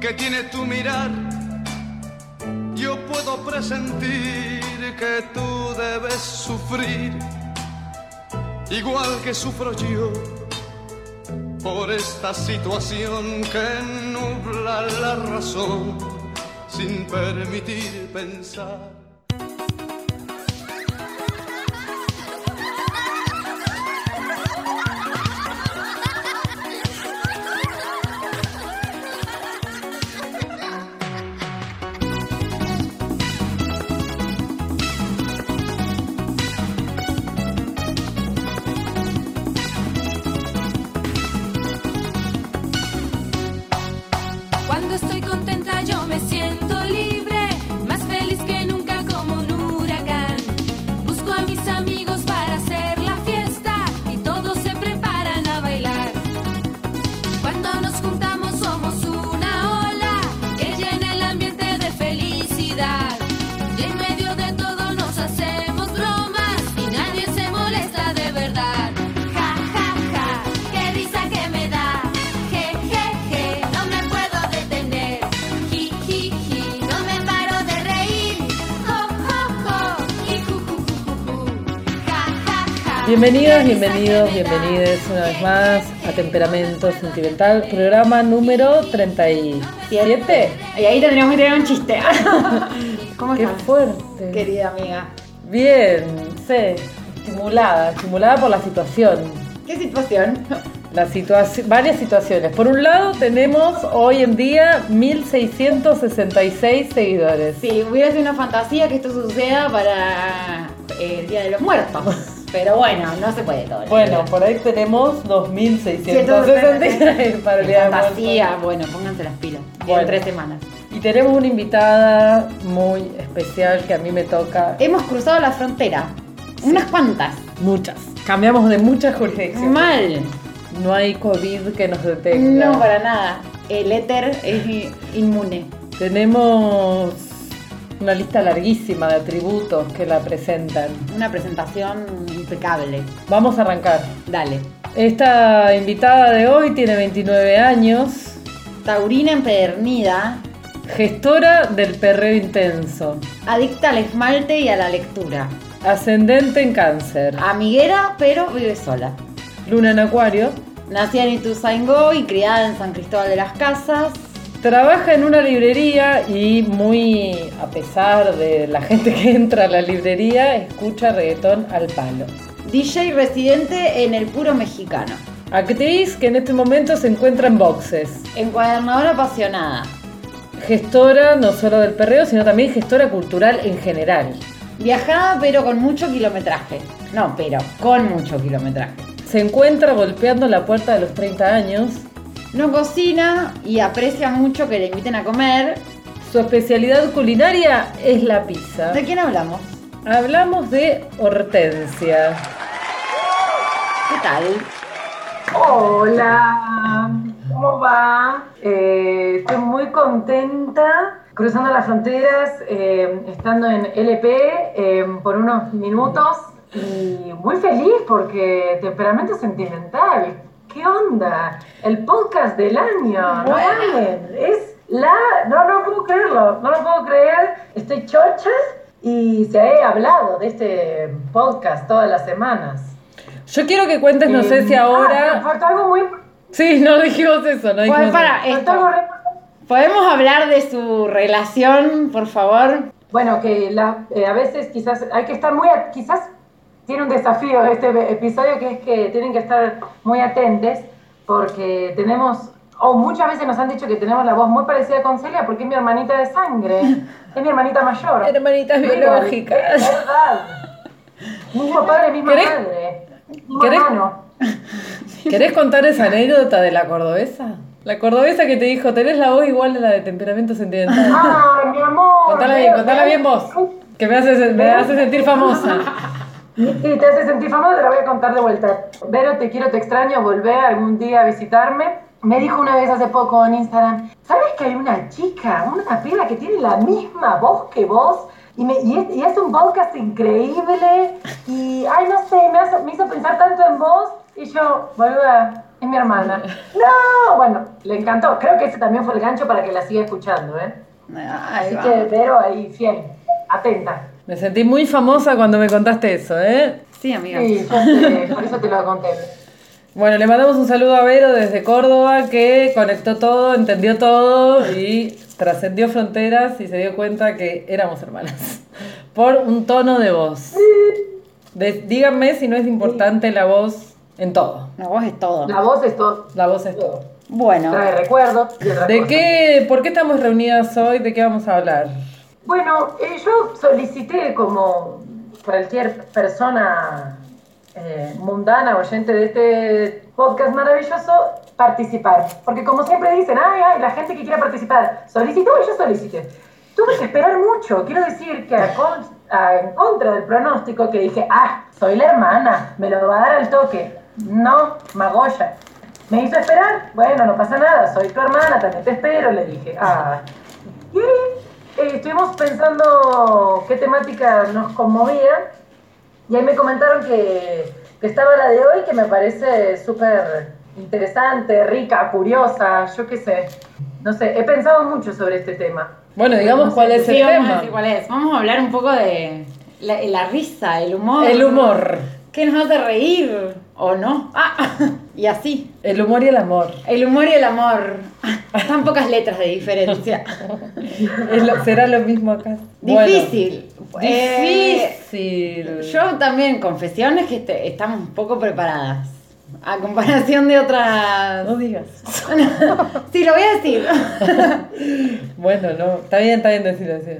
que tiene tu mirar, yo puedo presentir que tú debes sufrir, igual que sufro yo, por esta situación que nubla la razón sin permitir pensar. Bienvenidos, bienvenidos, bienvenidos una vez más a Temperamento Sentimental, programa número 37. Y ahí tendríamos que tener un chiste. ¿Cómo Qué estás? fuerte. Querida amiga. Bien, sí, estimulada, estimulada por la situación. ¿Qué situación? La situación, varias situaciones. Por un lado, tenemos hoy en día 1666 seguidores. Sí, hubiera sido una fantasía que esto suceda para eh, el Día de los Muertos. Pero bueno, no se puede todo. Bueno, por ahí tenemos 2666 para el Día. Fantasía, bueno, pónganse las pilas. Bueno. En tres semanas. Y tenemos una invitada muy especial que a mí me toca Hemos cruzado la frontera. Unas cuantas. muchas. Cambiamos de muchas jurisdicciones. Mal. No hay COVID que nos detenga. No, para nada. El éter es inmune. Tenemos una lista larguísima de atributos que la presentan. Una presentación impecable. Vamos a arrancar. Dale. Esta invitada de hoy tiene 29 años, Taurina empedernida, gestora del perreo intenso, adicta al esmalte y a la lectura. ascendente en cáncer, Amiguera, pero vive sola. luna en acuario, Nacida en Ituzaingó y criada en San Cristóbal de las Casas. Trabaja en una librería y muy a pesar de la gente que entra a la librería, escucha reggaetón al palo. DJ residente en el puro mexicano. Actriz que en este momento se encuentra en boxes. Encuadernadora apasionada. Gestora no solo del perreo, sino también gestora cultural en general. Viajada pero con mucho kilometraje. No, pero con mucho kilometraje. Se encuentra golpeando la puerta de los 30 años. No cocina y aprecia mucho que le inviten a comer. Su especialidad culinaria es la pizza. ¿De quién hablamos? Hablamos de Hortensia. ¿Qué tal? Hola, ¿cómo va? Eh, estoy muy contenta cruzando las fronteras, eh, estando en LP eh, por unos minutos y muy feliz porque temperamento sentimental. ¿Qué onda? El podcast del año, no mames, es la, no, no puedo creerlo, no lo puedo creer, estoy chocha y se ha hablado de este podcast todas las semanas. Yo quiero que cuentes, no sé si Eh, ah, ahora. faltó algo muy... Sí, no dijimos eso, no dijimos Pues para esto. ¿Podemos hablar de su relación, por favor? Bueno, que la- eh, a veces quizás hay que estar muy, quizás tiene un desafío este episodio que es que tienen que estar muy atentos porque tenemos, o muchas veces nos han dicho que tenemos la voz muy parecida con Celia porque es mi hermanita de sangre, es mi hermanita mayor. Hermanitas biológicas. Es verdad. Mismo padre, misma ¿Querés- madre. Querés- hermano. ¿Querés contar esa anécdota de la cordobesa? La cordobesa que te dijo, tenés la voz igual a la de temperamento sentimental. Ay, mi amor. Contala bien, contala bien vos. Que me hace, me hace sentir famosa. Sí, te hace sentir famoso, te la voy a contar de vuelta. Vero, te quiero, te extraño, volver algún día a visitarme. Me dijo una vez hace poco en Instagram, ¿sabes que hay una chica, una piba que tiene la misma voz que vos? Y, me, y, es, y es un podcast increíble y, ay, no sé, me, hace- me hizo pensar tanto en vos y yo, boluda, es mi hermana. No, bueno, le encantó. Creo que ese también fue el gancho para que la siga escuchando, ¿eh? Ahí Así va. que Vero ahí, fiel, atenta. Me sentí muy famosa cuando me contaste eso, ¿eh? Sí, amiga. Sí, por eso te lo conté. Bueno, le mandamos un saludo a Vero desde Córdoba que conectó todo, entendió todo y trascendió fronteras y se dio cuenta que éramos hermanas. Por un tono de voz. De- díganme si no es importante la voz en todo. La voz es todo. La voz es todo. La voz es todo. Bueno, Trae recuerdos ¿De qué, por qué estamos reunidas hoy? ¿De qué vamos a hablar? Bueno, eh, yo solicité como cualquier persona eh, mundana, oyente de este podcast maravilloso, participar. Porque como siempre dicen, ay, ay, la gente que quiera participar, solicitó y yo solicité. Tuve que esperar mucho, quiero decir que a en contra del pronóstico que dije, ah, soy la hermana, me lo va a dar al toque. No, Magoya. Me hizo esperar, bueno, no pasa nada, soy tu hermana, también te espero, le dije. Ah. Y eh, estuvimos pensando qué temática nos conmovía y ahí me comentaron que, que estaba la de hoy que me parece súper interesante, rica, curiosa, yo qué sé. No sé, he pensado mucho sobre este tema. Bueno, digamos cuál es sí, el vamos a tema. decir cuál es. Vamos a hablar un poco de la, la risa, el humor. El humor. ¿Qué nos hace reír o no? Ah, y así. El humor y el amor. El humor y el amor. Tan pocas letras de diferencia. Lo- ¿Será lo mismo acá? Bueno, Difícil. Eh, difícil. yo también, confesiones que este- estamos un poco preparadas. A comparación de otras. No digas. sí, lo voy a decir. Bueno, no. Está bien, está bien decirlo así.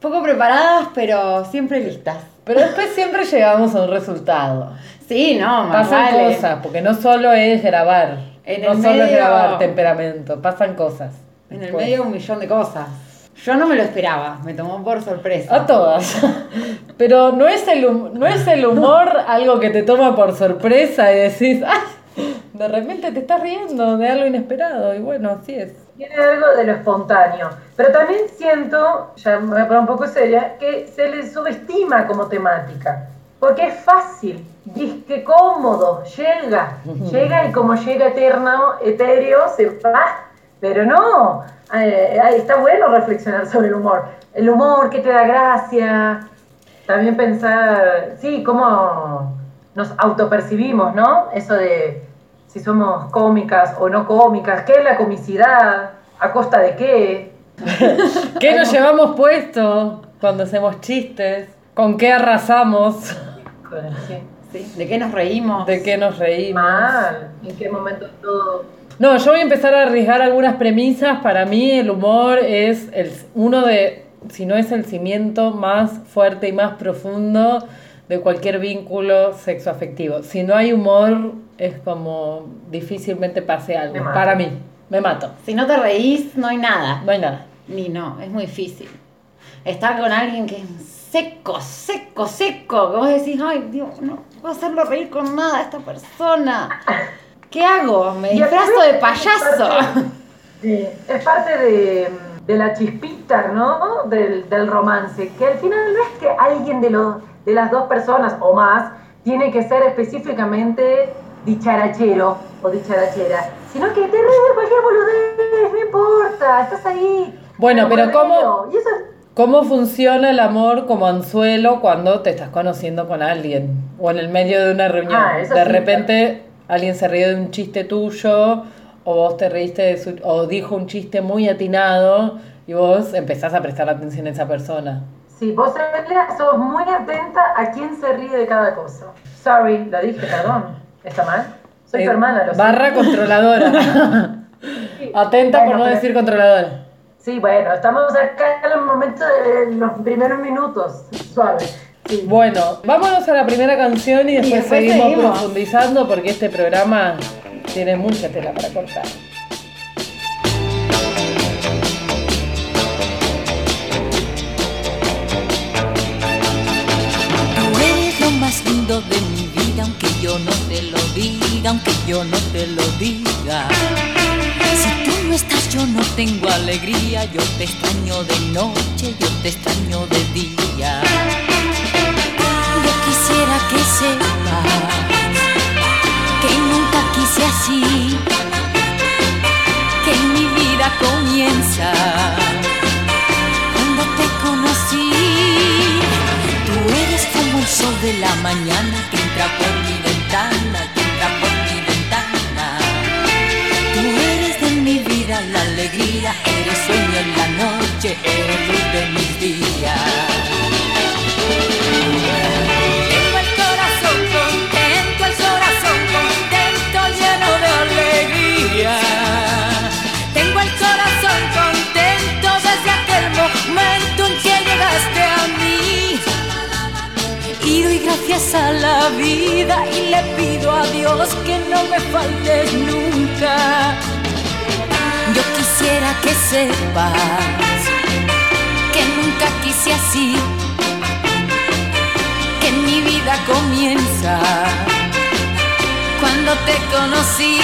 Poco preparadas, pero siempre listas. Pero después siempre llegamos a un resultado. Sí, no, más Pasan vale. cosas, porque no solo es grabar. En no solo es grabar temperamento, pasan cosas. En el medio un millón de cosas. Yo no me lo esperaba, me tomó por sorpresa. A todas. Pero no es, el hum- no es el humor algo que te toma por sorpresa y decís, ¡ay! De repente te estás riendo de algo inesperado. Y bueno, así es. Tiene algo de lo espontáneo. Pero también siento, ya me voy a poner un poco seria, que se le subestima como temática. Porque es fácil, que cómodo, llega, llega y como llega eterno, etéreo, se va. Pero no, eh, está bueno reflexionar sobre el humor. El humor que te da gracia. También pensar, sí, cómo nos autopercibimos, ¿no? Eso de si somos cómicas o no cómicas, qué es la comicidad, a costa de qué. ¿Qué nos llevamos puesto cuando hacemos chistes? ¿Con qué arrasamos? Sí. Sí, ¿De qué nos reímos? ¿De qué nos reímos? Mal, en qué momento todo. No, yo voy a empezar a arriesgar algunas premisas. Para mí el humor es el, uno de, si no es el cimiento más fuerte y más profundo de cualquier vínculo sexoafectivo. Si no hay humor, es como difícilmente pase algo. Para mí, me mato. Si no te reís, no hay nada. No hay nada. Ni no, es muy difícil. Estar con alguien que es seco, seco, seco. Que vos decís, ay, Dios, no puedo hacerlo reír con nada a esta persona. ¿Qué hago? Me disfrazo de payaso. Sí, es parte de, de la chispita, ¿no? Del, del romance, que al final no es que alguien de, los, de las dos personas o más tiene que ser específicamente dicharachero o dicharachera, sino que te ríes de cualquier boludez, no importa, estás ahí. Bueno, pero ¿cómo- medio, Y eso es- ¿Cómo funciona el amor como anzuelo cuando te estás conociendo con alguien? O en el medio de una reunión. Ah, de sí, repente alguien se rió de un chiste tuyo, o vos te reíste de su, o dijo un chiste muy atinado, y vos empezás a prestar atención a esa persona. Sí, vos Elia, sos muy atenta a quién se ríe de cada cosa. Sorry, lo dije, perdón. ¿Está mal? Soy Eh, tu hermana, lo sé. Barra controladora. Atenta por no pero- decir controladora. Sí, bueno, estamos acá en el momento de los primeros minutos. Suave. Sí. Bueno, vámonos a la primera canción y después, después seguimos, seguimos. profundizando porque este programa tiene mucha tela para cortar. Aunque yo no te lo diga. Si tú no estás, yo no tengo alegría, yo te extraño de noche, yo te extraño de día. Yo quisiera que sepas que nunca quise así, que mi vida comienza cuando te conocí. Tú eres como el sol de la mañana que entra por mi ventana, eres sueño en la noche, eres luz de mis días. Tengo el corazón contento, el corazón contento, lleno de alegría. Tengo el corazón contento desde aquel momento en que llegaste a mí. Y doy gracias a la vida y le pido a Dios que no me faltes nunca. Quisiera que sepas que nunca quise así, que mi vida comienza cuando te conocí.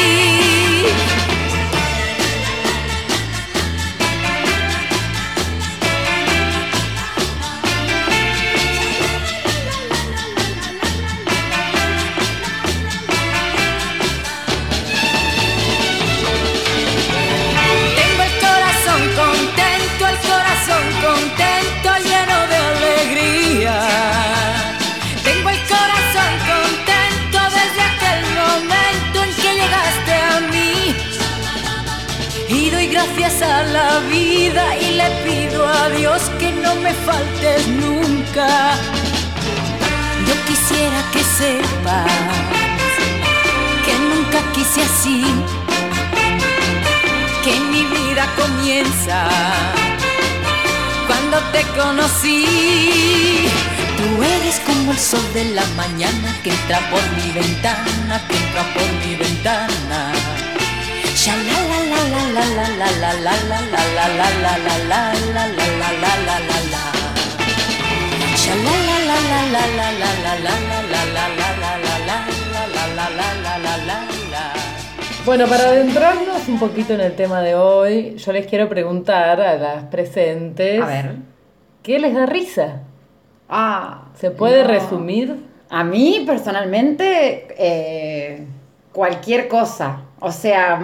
La vida y le pido a Dios que no me faltes nunca. Yo quisiera que sepas que nunca quise así que mi vida comienza cuando te conocí. Tú eres como el sol de la mañana que entra por mi ventana, que entra por mi ventana. Sha bueno, para adentrarnos un poquito en el tema de hoy, yo les quiero preguntar a las presentes. A ver. ¿Qué les da risa? Ah. ¿Se puede no. resumir? A mí, personalmente, eh, cualquier cosa. O sea,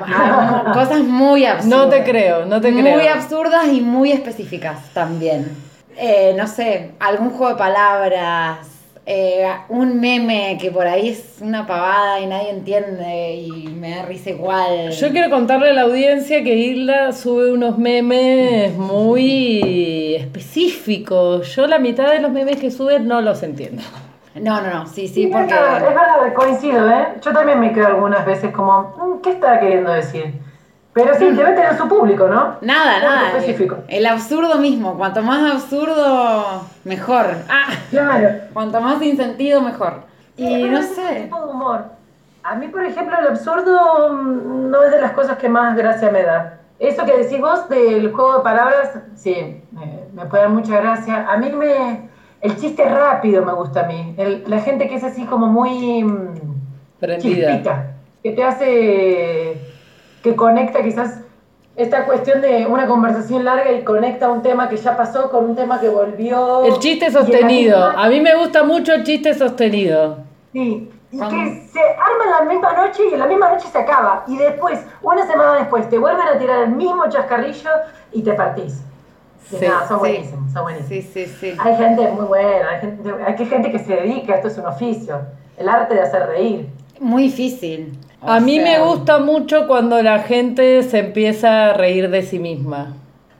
cosas muy absurdas. No te creo, no te muy creo. absurdas y muy específicas también. Eh, no sé, algún juego de palabras, eh, un meme que por ahí es una pavada y nadie entiende y me da risa igual. Yo quiero contarle a la audiencia que Isla sube unos memes muy específicos. Yo la mitad de los memes que sube no los entiendo. No, no, no, sí, sí, Sí, es porque... verdad, es verdad, coincido, ¿eh? Yo también me quedo algunas veces como, "Mm, ¿qué está queriendo decir? Pero sí, debe tener su público, ¿no? Nada, Público nada. específico. El absurdo mismo. Cuanto más absurdo, mejor. Ah, Claro. cuanto más sin sentido, mejor. Y Sí, no es un sé. tipo de humor. A mí, por ejemplo, el absurdo mm, no es de las cosas que más gracia me da. Eso que decís vos del juego de palabras, sí, me, me puede dar mucha gracia. A mí me... El chiste rápido me gusta a mí. El- la gente que es así como muy... mm, Prendida. chispita, que te hace... que conecta quizás esta cuestión de una conversación larga y conecta un tema que ya pasó con un tema que volvió. El chiste sostenido. misma- A mí me gusta mucho el chiste sostenido. Sí, y que se arma en la misma noche y en la misma noche se acaba. Y después, una semana después, te vuelven a tirar el mismo chascarrillo y te partís. Y Sí, nada, son sí. buenísimos, son buenísimos. Sí, sí, sí. Hay gente muy buena, hay gente, hay que gente que se dedica, esto es un oficio, el arte de hacer reír. Muy difícil. O A mí me sea, gusta mucho cuando la gente se empieza a reír de sí misma.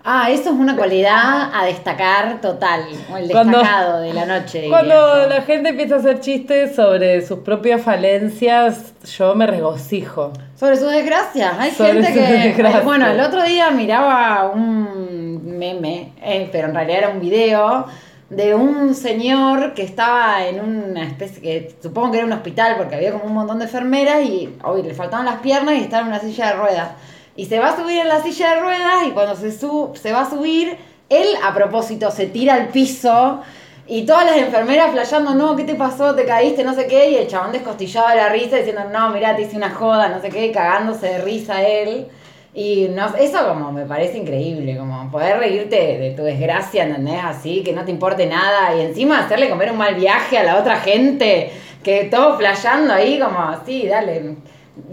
Ah, eso es una cualidad a destacar total. o El Cuando- destacado de la noche. Cuando la gente empieza a hacer chistes sobre sus propias falencias, yo me regocijo. Sobre sus desgracias. Hay Sobre gente sus que. desgracias. Bueno, el otro día miraba un meme, eh, pero en realidad era un video de un señor que estaba en una especie que supongo que era un hospital porque había como un montón de enfermeras y hoy le faltaban las piernas y estaba en una silla de ruedas. Y se va a subir en la silla de ruedas y cuando se, su- se va a subir, él a propósito se tira al piso y todas las enfermeras flasheando, no, ¿qué te pasó? ¿Te caíste? No sé qué. Y el chabón descostillado de la risa diciendo, no, mirá, te hice una joda, no sé qué, cagándose de risa él. Y no, eso como me parece increíble, como poder reírte de tu desgracia, ¿entendés? Así, que no te importe nada. Y encima hacerle comer un mal viaje a la otra gente, que todo flasheando ahí como, así, dale,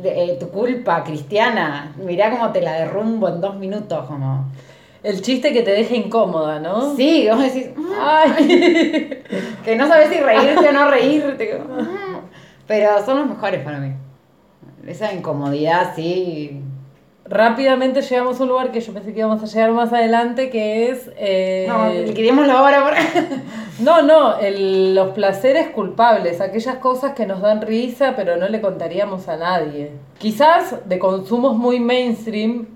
eh, tu culpa, cristiana. Mirá cómo te la derrumbo en dos minutos, como... El chiste que te deja incómoda, ¿no? Sí, vos decís, Ay. que no sabes si reírte o no reírte. "Mm". Pero son los mejores para mí. Esa incomodidad, sí. Rápidamente llegamos a un lugar que yo pensé que íbamos a llegar más adelante, que es... eh, No, liquidémoslo ahora porque... No, no, el- los placeres culpables, aquellas cosas que nos dan risa pero no le contaríamos a nadie. Quizás de consumos muy mainstream,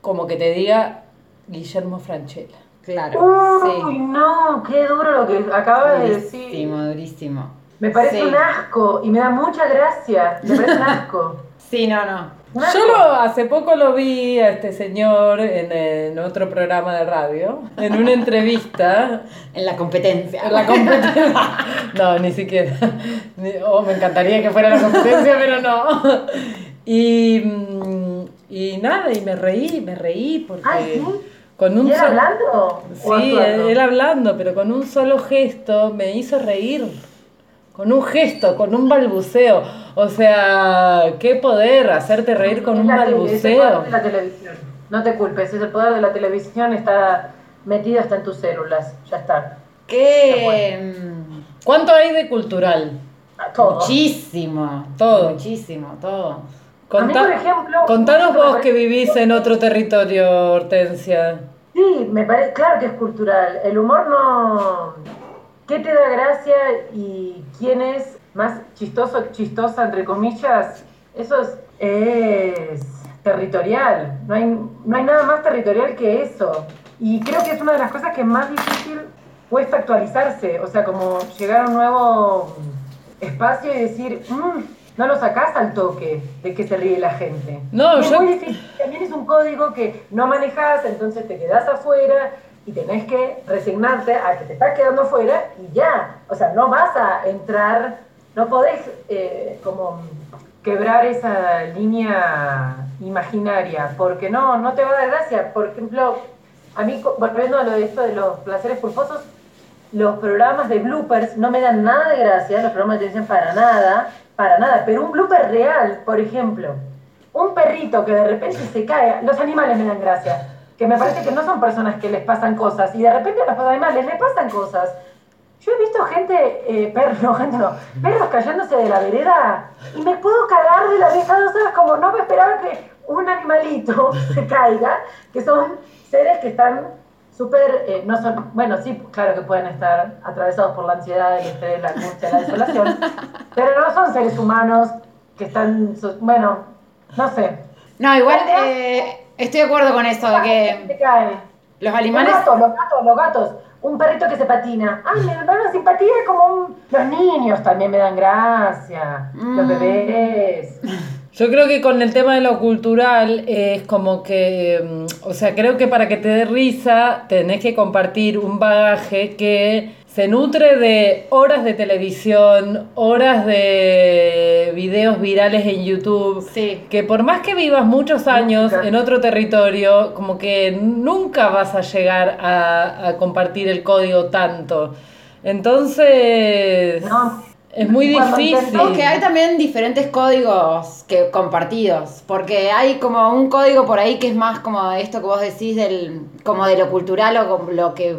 como que te diga Guillermo Franchella. Claro, Uy, sí. no, qué duro lo que acabas de decir. Durísimo, durísimo. Me parece Sí. un asco y me da mucha gracia. Me parece un asco. Sí, no, no. Yo lo, hace poco lo vi a este señor en, en otro programa de radio, en una entrevista. En la competencia. En la competencia. No, ni siquiera. Oh, me encantaría que fuera la competencia, pero no. Y, mm, y nada, y me reí, me reí porque. ¿sí? Con un ¿Y él hablando? ¿O Sí, él hablando, pero con un solo gesto me hizo reír. Con un gesto, con un balbuceo. O sea, qué poder hacerte reír con Es un la tele, es el poder balbuceo. de la televisión. No te culpes, es el poder de la televisión, está metido hasta en tus células. Ya está. ¿Qué? mm, ¿Cuánto hay de cultural? A Todo. Muchísimo. Todo. Muchísimo, todo. Contá- A mí, por ejemplo, contanos vos que vivís en otro territorio, Hortensia. Sí, me parece, claro que es cultural. El humor no. ¿Qué te da gracia y quién es más chistoso, chistosa, entre comillas? Eso es, es territorial. No hay, no hay nada más territorial que eso. Y creo que es una de las cosas que más difícil cuesta actualizarse. O sea, como llegar a un nuevo espacio y decir, "Mm, no lo sacás al toque de que se ríe la gente. No, Y es yo- muy difícil. También es un código que no manejas, entonces te quedás afuera y tenés que resignarte a que te estás quedando afuera y ya. O sea, no vas a entrar, no podés eh, como quebrar esa línea imaginaria, porque no, no te va a dar gracia. Por ejemplo, a mí, volviendo a lo de esto de los placeres culposos, los programas de bloopers no me dan nada de gracia, los programas de televisión para nada, para nada, pero un blooper real, por ejemplo, un perrito que de repente se cae, los animales me dan gracia, que me parece que no son personas que les pasan cosas, y de repente a los animales les pasan cosas. Yo he visto gente, eh, perros, no, gente no, perros cayéndose de la vereda y me puedo cagar de la risa, ¿no sabes? Como no me esperaba que un animalito se caiga, que son seres que están súper, eh, no son, bueno, sí, claro que pueden estar atravesados por la ansiedad, el estrés, la angustia, la desolación, pero no son seres humanos que están, bueno, no sé. No, igual eh, estoy de acuerdo con eso, de Se que cae. los Los animales... gatos, los gatos, los gatos. Un perrito que se patina. Ay, me dan una simpatía como un... Los niños también me dan gracia. Los Mm. bebés. Yo creo que con el tema de lo cultural es como que, mm, o sea, creo que para que te dé risa tenés que compartir un bagaje que se nutre de horas de televisión, horas de videos virales en YouTube, Sí. que por más que vivas muchos años Nunca. en otro territorio, como que nunca vas a llegar a, a compartir el código tanto. Entonces, No. es muy Cuando difícil. que hay también diferentes códigos que compartidos, porque hay como un código por ahí que es más como esto que vos decís del como de lo cultural o lo que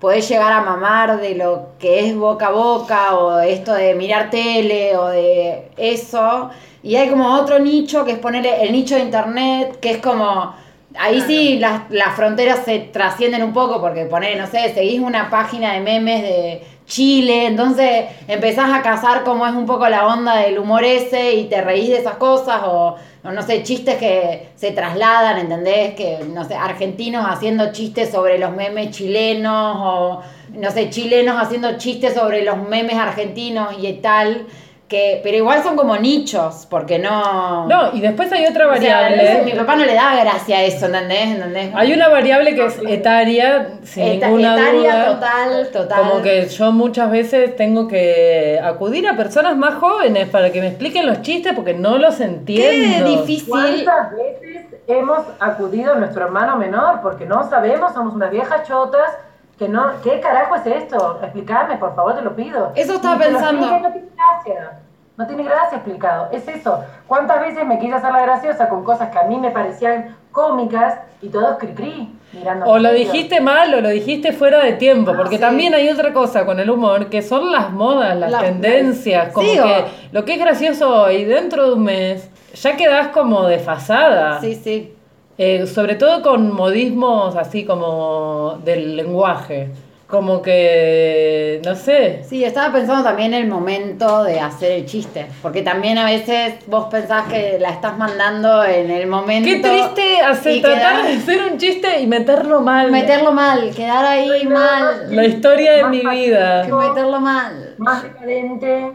podés llegar a mamar de lo que es boca a boca o esto de mirar tele o de eso. Y hay como otro nicho que es ponerle el nicho de internet que es como Ahí sí las, las fronteras se trascienden un poco porque poner, no sé, seguís una página de memes de Chile, entonces empezás a cazar cómo es un poco la onda del humor ese y te reís de esas cosas o, o no sé, chistes que se trasladan, ¿entendés? Que, no sé, argentinos haciendo chistes sobre los memes chilenos o, no sé, chilenos haciendo chistes sobre los memes argentinos y tal. Que, pero igual son como nichos, porque no... No, y después hay otra O sea, variable. mi papá no le da gracia a eso, ¿entendés? ¿entendés? Hay una variable que es etaria, sin Eta- ninguna etaria duda. total, total. Como que yo muchas veces tengo que acudir a personas más jóvenes para que me expliquen los chistes porque no los Qué entiendo. difícil. ¿Cuántas veces hemos acudido a nuestro hermano menor? Porque no sabemos, somos unas viejas chotas. Que no, ¿Qué carajo es esto? Explícame, por favor, te lo pido. Eso estaba pensando. explique, No tiene gracia. No tiene gracia explicado. Es eso. ¿Cuántas veces me quise hacer la graciosa con cosas que a mí me parecían cómicas y todos cri-cri mirando? O lo dijiste mal o lo dijiste fuera de tiempo, Ah, porque sí. también hay otra cosa con el humor, que son las modas, las La- tendencias, como Sí, que o- lo que es gracioso hoy, dentro de un mes, ya quedás como desfasada. Sí, sí. Eh, sobre todo con modismos así como del lenguaje. Como que, no sé, Sí, estaba pensando también el momento de hacer el chiste. Porque también a veces vos pensás que la estás mandando en el momento. Qué triste hacer, tratar quedar- de hacer un chiste y meterlo mal. Meterlo mal, quedar ahí no, mal. La historia de mi vida. Que meterlo mal. más decadente.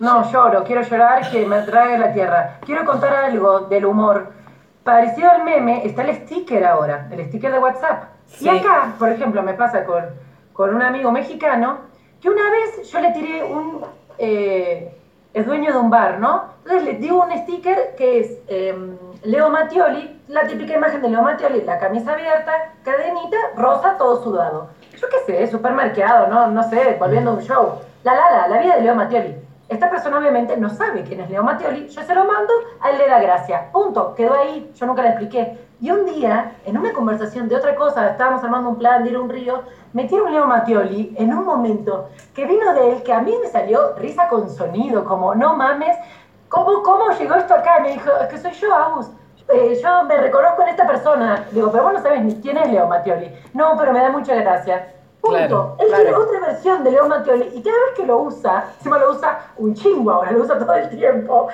No, lloro, quiero llorar que me trague la tierra. Quiero contar algo del humor. Parecido al meme, está el sticker ahora, el sticker de WhatsApp. Sí. Y acá, por ejemplo, me pasa con, con un amigo mexicano que una vez yo le tiré un. eh, es dueño de un bar, ¿no? Entonces le digo un sticker que es eh, Leo Mattioli, la típica imagen de Leo Mattioli, la camisa abierta, cadenita, rosa, todo sudado. Yo qué sé, supermercado, ¿no? No sé, volviendo a un show. La la la, la vida de Leo Mattioli. Esta persona obviamente no sabe quién es Leo Mattioli, yo se lo mando, a él le da gracia. Punto, quedó ahí, yo nunca le expliqué. Y un día, en una conversación de otra cosa, estábamos armando un plan de ir a un río, metieron Leo Mattioli en un momento que vino de él, que a mí me salió risa con sonido, como no mames, ¿cómo, cómo llegó esto acá? Me dijo, es que soy yo, Agus. Eh, yo me reconozco en esta persona. Digo, pero vos no sabes ni quién es Leo Mattioli. No, pero me da mucha gracia. Punto. Claro, Él claro. tiene otra versión de Leo Mattioli y cada vez que lo usa, encima lo usa un chingo ahora, lo usa todo el tiempo.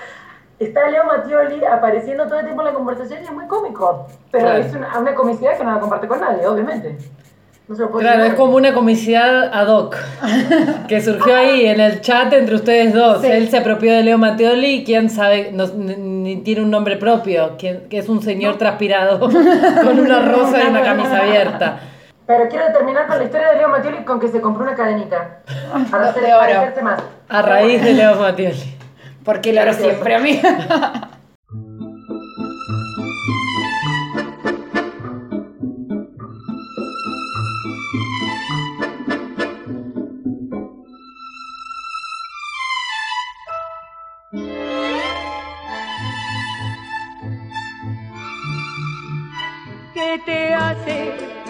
Está Leo Mattioli apareciendo todo el tiempo en la conversación y es muy cómico. Pero Claro. es una, una comicidad que no la comparte con nadie, obviamente. No se lo puedo Claro, es como una comicidad ad hoc que surgió ahí en el chat entre ustedes dos. Sí. Él se apropió de Leo Matteoli y quién sabe, no- ni, tiene un nombre propio, que es un señor transpirado con una rosa y una camisa abierta. Pero quiero terminar con la historia de Leo Mattioli con que se compró una cadenita. Para, hacer, De oro. para hacerse más. A raíz de Leo Matteoli. Porque lo haré siempre, amiga. ¿Qué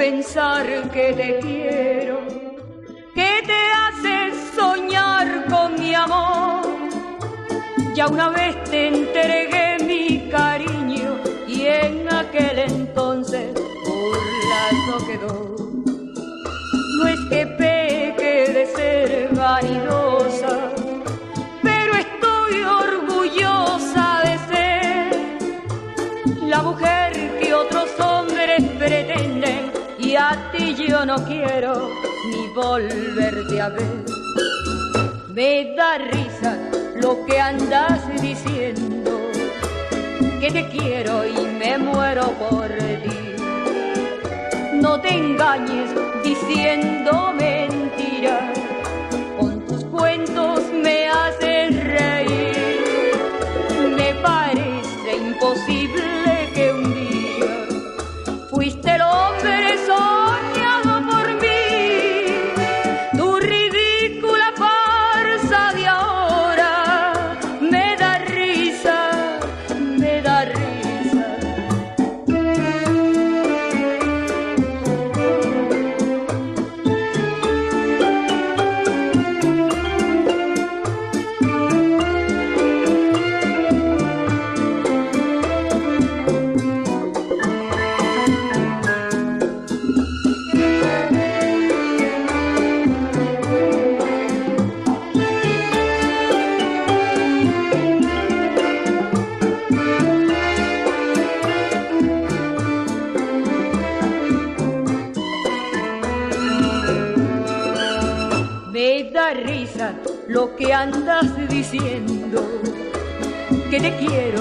pensar que te quiero? ¿Qué te hace soñar con mi amor? Ya una vez te entregué mi cariño y en aquel entonces burlado quedó. No es que peque de ser vanidosa, a ti yo no quiero ni volverte a ver. Me da risa lo que andas diciendo, que te quiero y me muero por ti. No te engañes diciendo mentiras, con tus cuentos me haces andas diciendo, que te quiero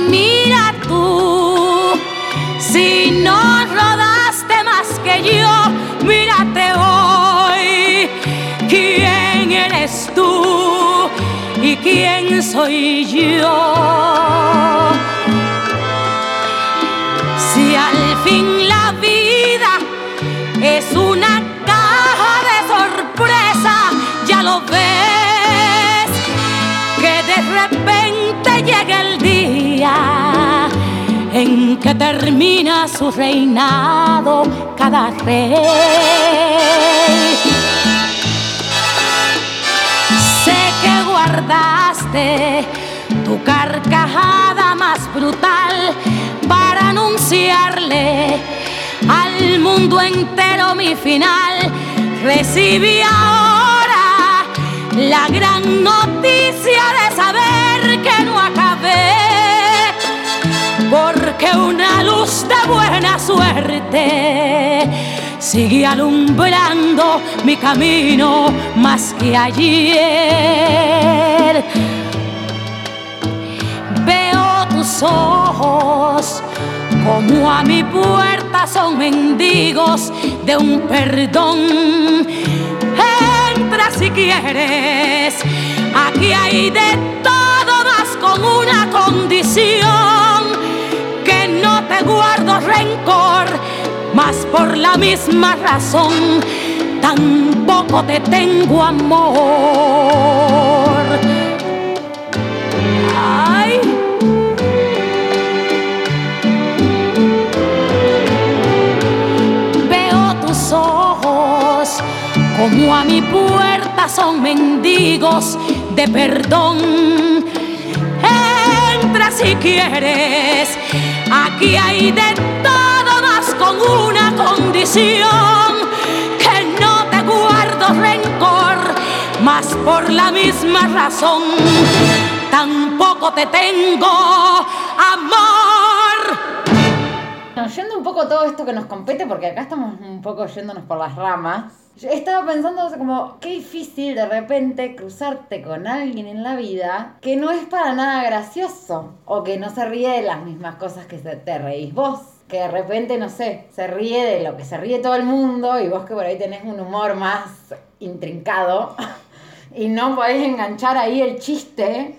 Mira tú, si no rodaste más que yo, mírate hoy. ¿Quién eres tú y quién soy yo? Si al fin la vida es una que termina su reinado cada rey. Sé que guardaste tu carcajada más brutal para anunciarle al mundo entero mi final. Recibí ahora la gran noticia de saber una luz de buena suerte sigue alumbrando mi camino más que ayer. Veo tus ojos como a mi puerta son mendigos de un perdón. Entra si quieres, aquí hay de todo más con una condición no te guardo rencor, mas por la misma razón tampoco te tengo amor. Ay. Veo tus ojos como a mi puerta son mendigos de perdón. Entra si quieres, aquí hay de todo más con una condición que no te guardo rencor, mas por la misma razón tampoco te tengo amor. Yendo un poco todo esto que nos compete, porque acá estamos un poco yéndonos por las ramas. Yo estaba pensando como qué difícil de repente cruzarte con alguien en la vida que no es para nada gracioso o que no se ríe de las mismas cosas que te reís vos. Que de repente, no sé, se ríe de lo que se ríe todo el mundo y vos que por ahí tenés un humor más intrincado y no podés enganchar ahí el chiste.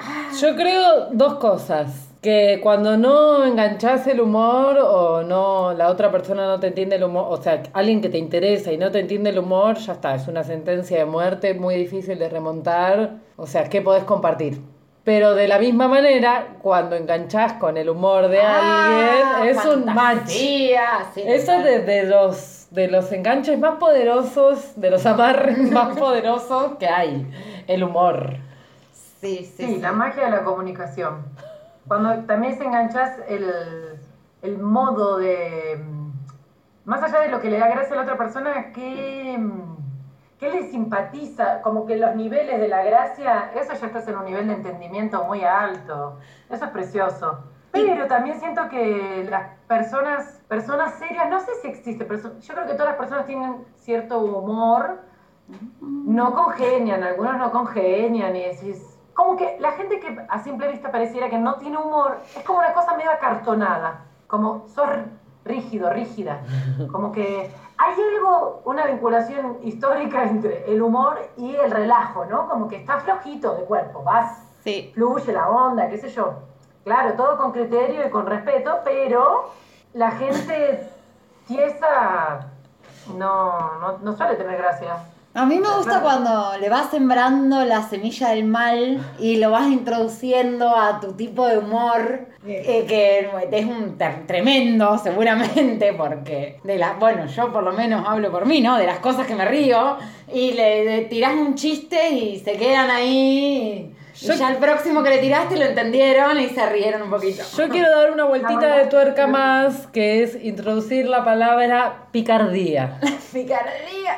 Ah, Yo creo dos cosas. Que cuando no enganchás el humor o no la otra persona no te entiende el humor, o sea, alguien que te interesa y no te entiende el humor, ya está, es una sentencia de muerte muy difícil de remontar. O sea, ¿qué podés compartir? Pero de la misma manera, cuando enganchás con el humor de ah, alguien, es un match. fantasía, sí, Eso total. de, de los, de los enganches más poderosos, de los amarres más poderosos que hay, el humor. Sí, sí, Sí, sí. la magia de la comunicación. Cuando también se enganchas el, el modo de. mm, Más allá de lo que le da gracia a la otra persona, ¿qué, mm, qué le simpatiza? Como que los niveles de la gracia, eso ya estás en un nivel de entendimiento muy alto. Eso es precioso. Pero también siento que las personas, personas serias, no sé si existe, pero yo creo que todas las personas tienen cierto humor no congenian, algunos no congenian y decís, como que la gente que a simple vista pareciera que no tiene humor, es como una cosa medio acartonada, como sos rígido, rígida, como que hay algo, una vinculación histórica entre el humor y el relajo, ¿no? Como que está flojito de cuerpo, vas, Sí. fluye la onda, qué sé yo. Claro, todo con criterio y con respeto, pero la gente tiesa no, no, no suele tener gracia. A mí me gusta cuando le vas sembrando la semilla del mal y lo vas introduciendo a tu tipo de humor, eh, que es un tremendo seguramente, porque de las, bueno, yo por lo menos hablo por mí, ¿no? De las cosas que me río, y le, le tirás un chiste y se quedan ahí. Y Yo- ya el próximo que le tiraste lo entendieron y se rieron un poquito. Yo quiero dar una vueltita de tuerca más, que es introducir la palabra picardía. Picardía.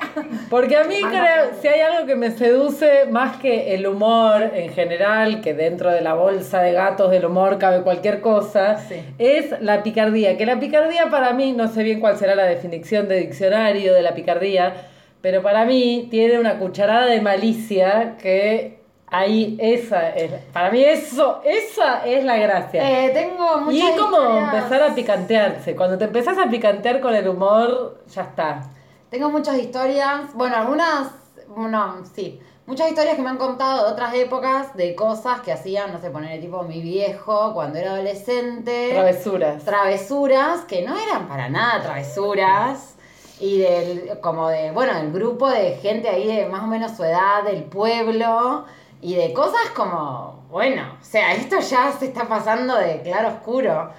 Porque a mí creo, si hay algo que me seduce más que el humor en general, que dentro de la bolsa de gatos del humor cabe cualquier cosa, Sí. es la picardía. Que la picardía para mí, no sé bien cuál será la definición de diccionario de la picardía, pero para mí tiene una cucharada de malicia que ahí esa es, para mí eso, esa es la gracia. Eh, tengo muchas y es como historias- empezar a picantearse. Cuando te empezás a picantear con el humor, ya está. Tengo muchas historias, bueno, algunas, no, sí, muchas historias que me han contado de otras épocas, de cosas que hacían, no sé, poner tipo mi viejo cuando era adolescente. Travesuras. Travesuras, que no eran para nada travesuras. Y del, como de, bueno, del grupo de gente ahí de más o menos su edad, del pueblo. Y de cosas como, bueno, o sea, esto ya se está pasando de claro oscuro.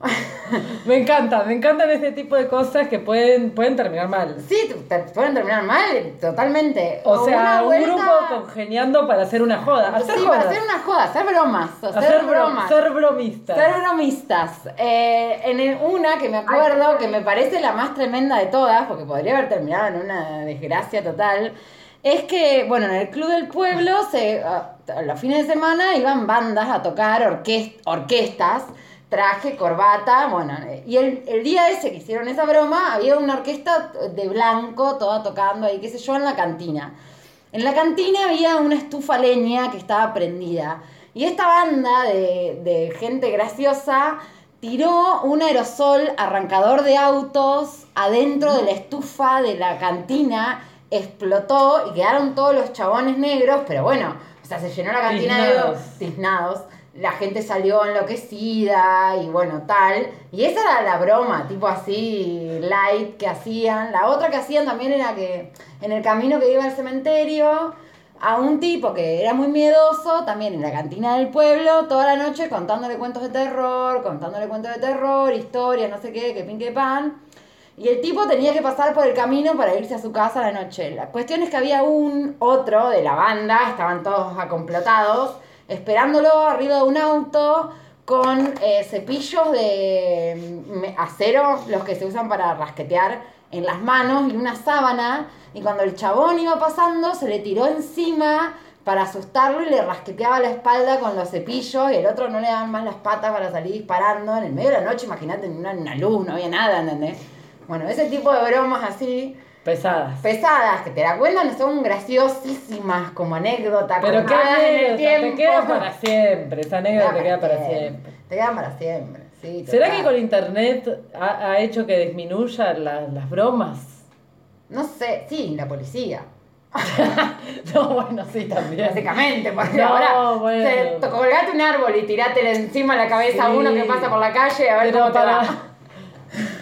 Me encanta, me encantan ese tipo de cosas que pueden, pueden terminar mal. Sí, te pueden terminar mal, totalmente. O sea, una un vuelta- grupo congeniando para hacer una joda. Hacer sí, jodas. para hacer una joda, hacer bromas, hacer, Hacer bro- bromas. Ser bromistas. Ser bromistas. Eh, en el- una que me acuerdo, que me parece la más tremenda de todas, porque podría haber terminado en una desgracia total, es que, bueno, en el Club del Pueblo, se, a- los fines de semana iban bandas a tocar orques- orquestas, traje, corbata, bueno, y el, el día ese que hicieron esa broma, había una orquesta de blanco, toda tocando ahí, qué sé yo, en la cantina. En la cantina había una estufa leña que estaba prendida. Y esta banda de, de gente graciosa tiró un aerosol arrancador de autos adentro de la estufa de la cantina, explotó y quedaron todos los chabones negros, pero bueno, o sea, se llenó la cantina Tiznados. de tiznados. La gente salió enloquecida y bueno, tal. Y esa era la broma, tipo así, light que hacían. La otra que hacían también era que en el camino que iba al cementerio, a un tipo que era muy miedoso, también en la cantina del pueblo, toda la noche contándole cuentos de terror, contándole cuentos de terror, historias, no sé qué, que pin que pan. Y el tipo tenía que pasar por el camino para irse a su casa a la noche. La cuestión es que había un otro de la banda, estaban todos acomplotados, esperándolo arriba de un auto con eh, cepillos de mm, acero, los que se usan para rasquetear en las manos y una sábana. Y cuando el chabón iba pasando, se le tiró encima para asustarlo y le rasqueteaba la espalda con los cepillos y el otro no le daban más las patas para salir disparando en el medio de la noche, imagínate, una, una luz, no había nada, ¿entendés? Bueno, ese tipo de bromas así, Pesadas. pesadas, que te la cuentan, son graciosísimas como anécdota, Pero qué contadas en el anécdota, te queda para siempre. Esa anécdota te queda para siempre. Te quedan para siempre, sí. ¿Será que con internet ha, ha hecho que disminuya la- las bromas? No sé, sí, la policía. No, bueno, sí, también. Básicamente, porque No, ahora bueno. te colgate un árbol y tirátele encima la cabeza a uno que pasa por la calle a ver Pero cómo te para, va.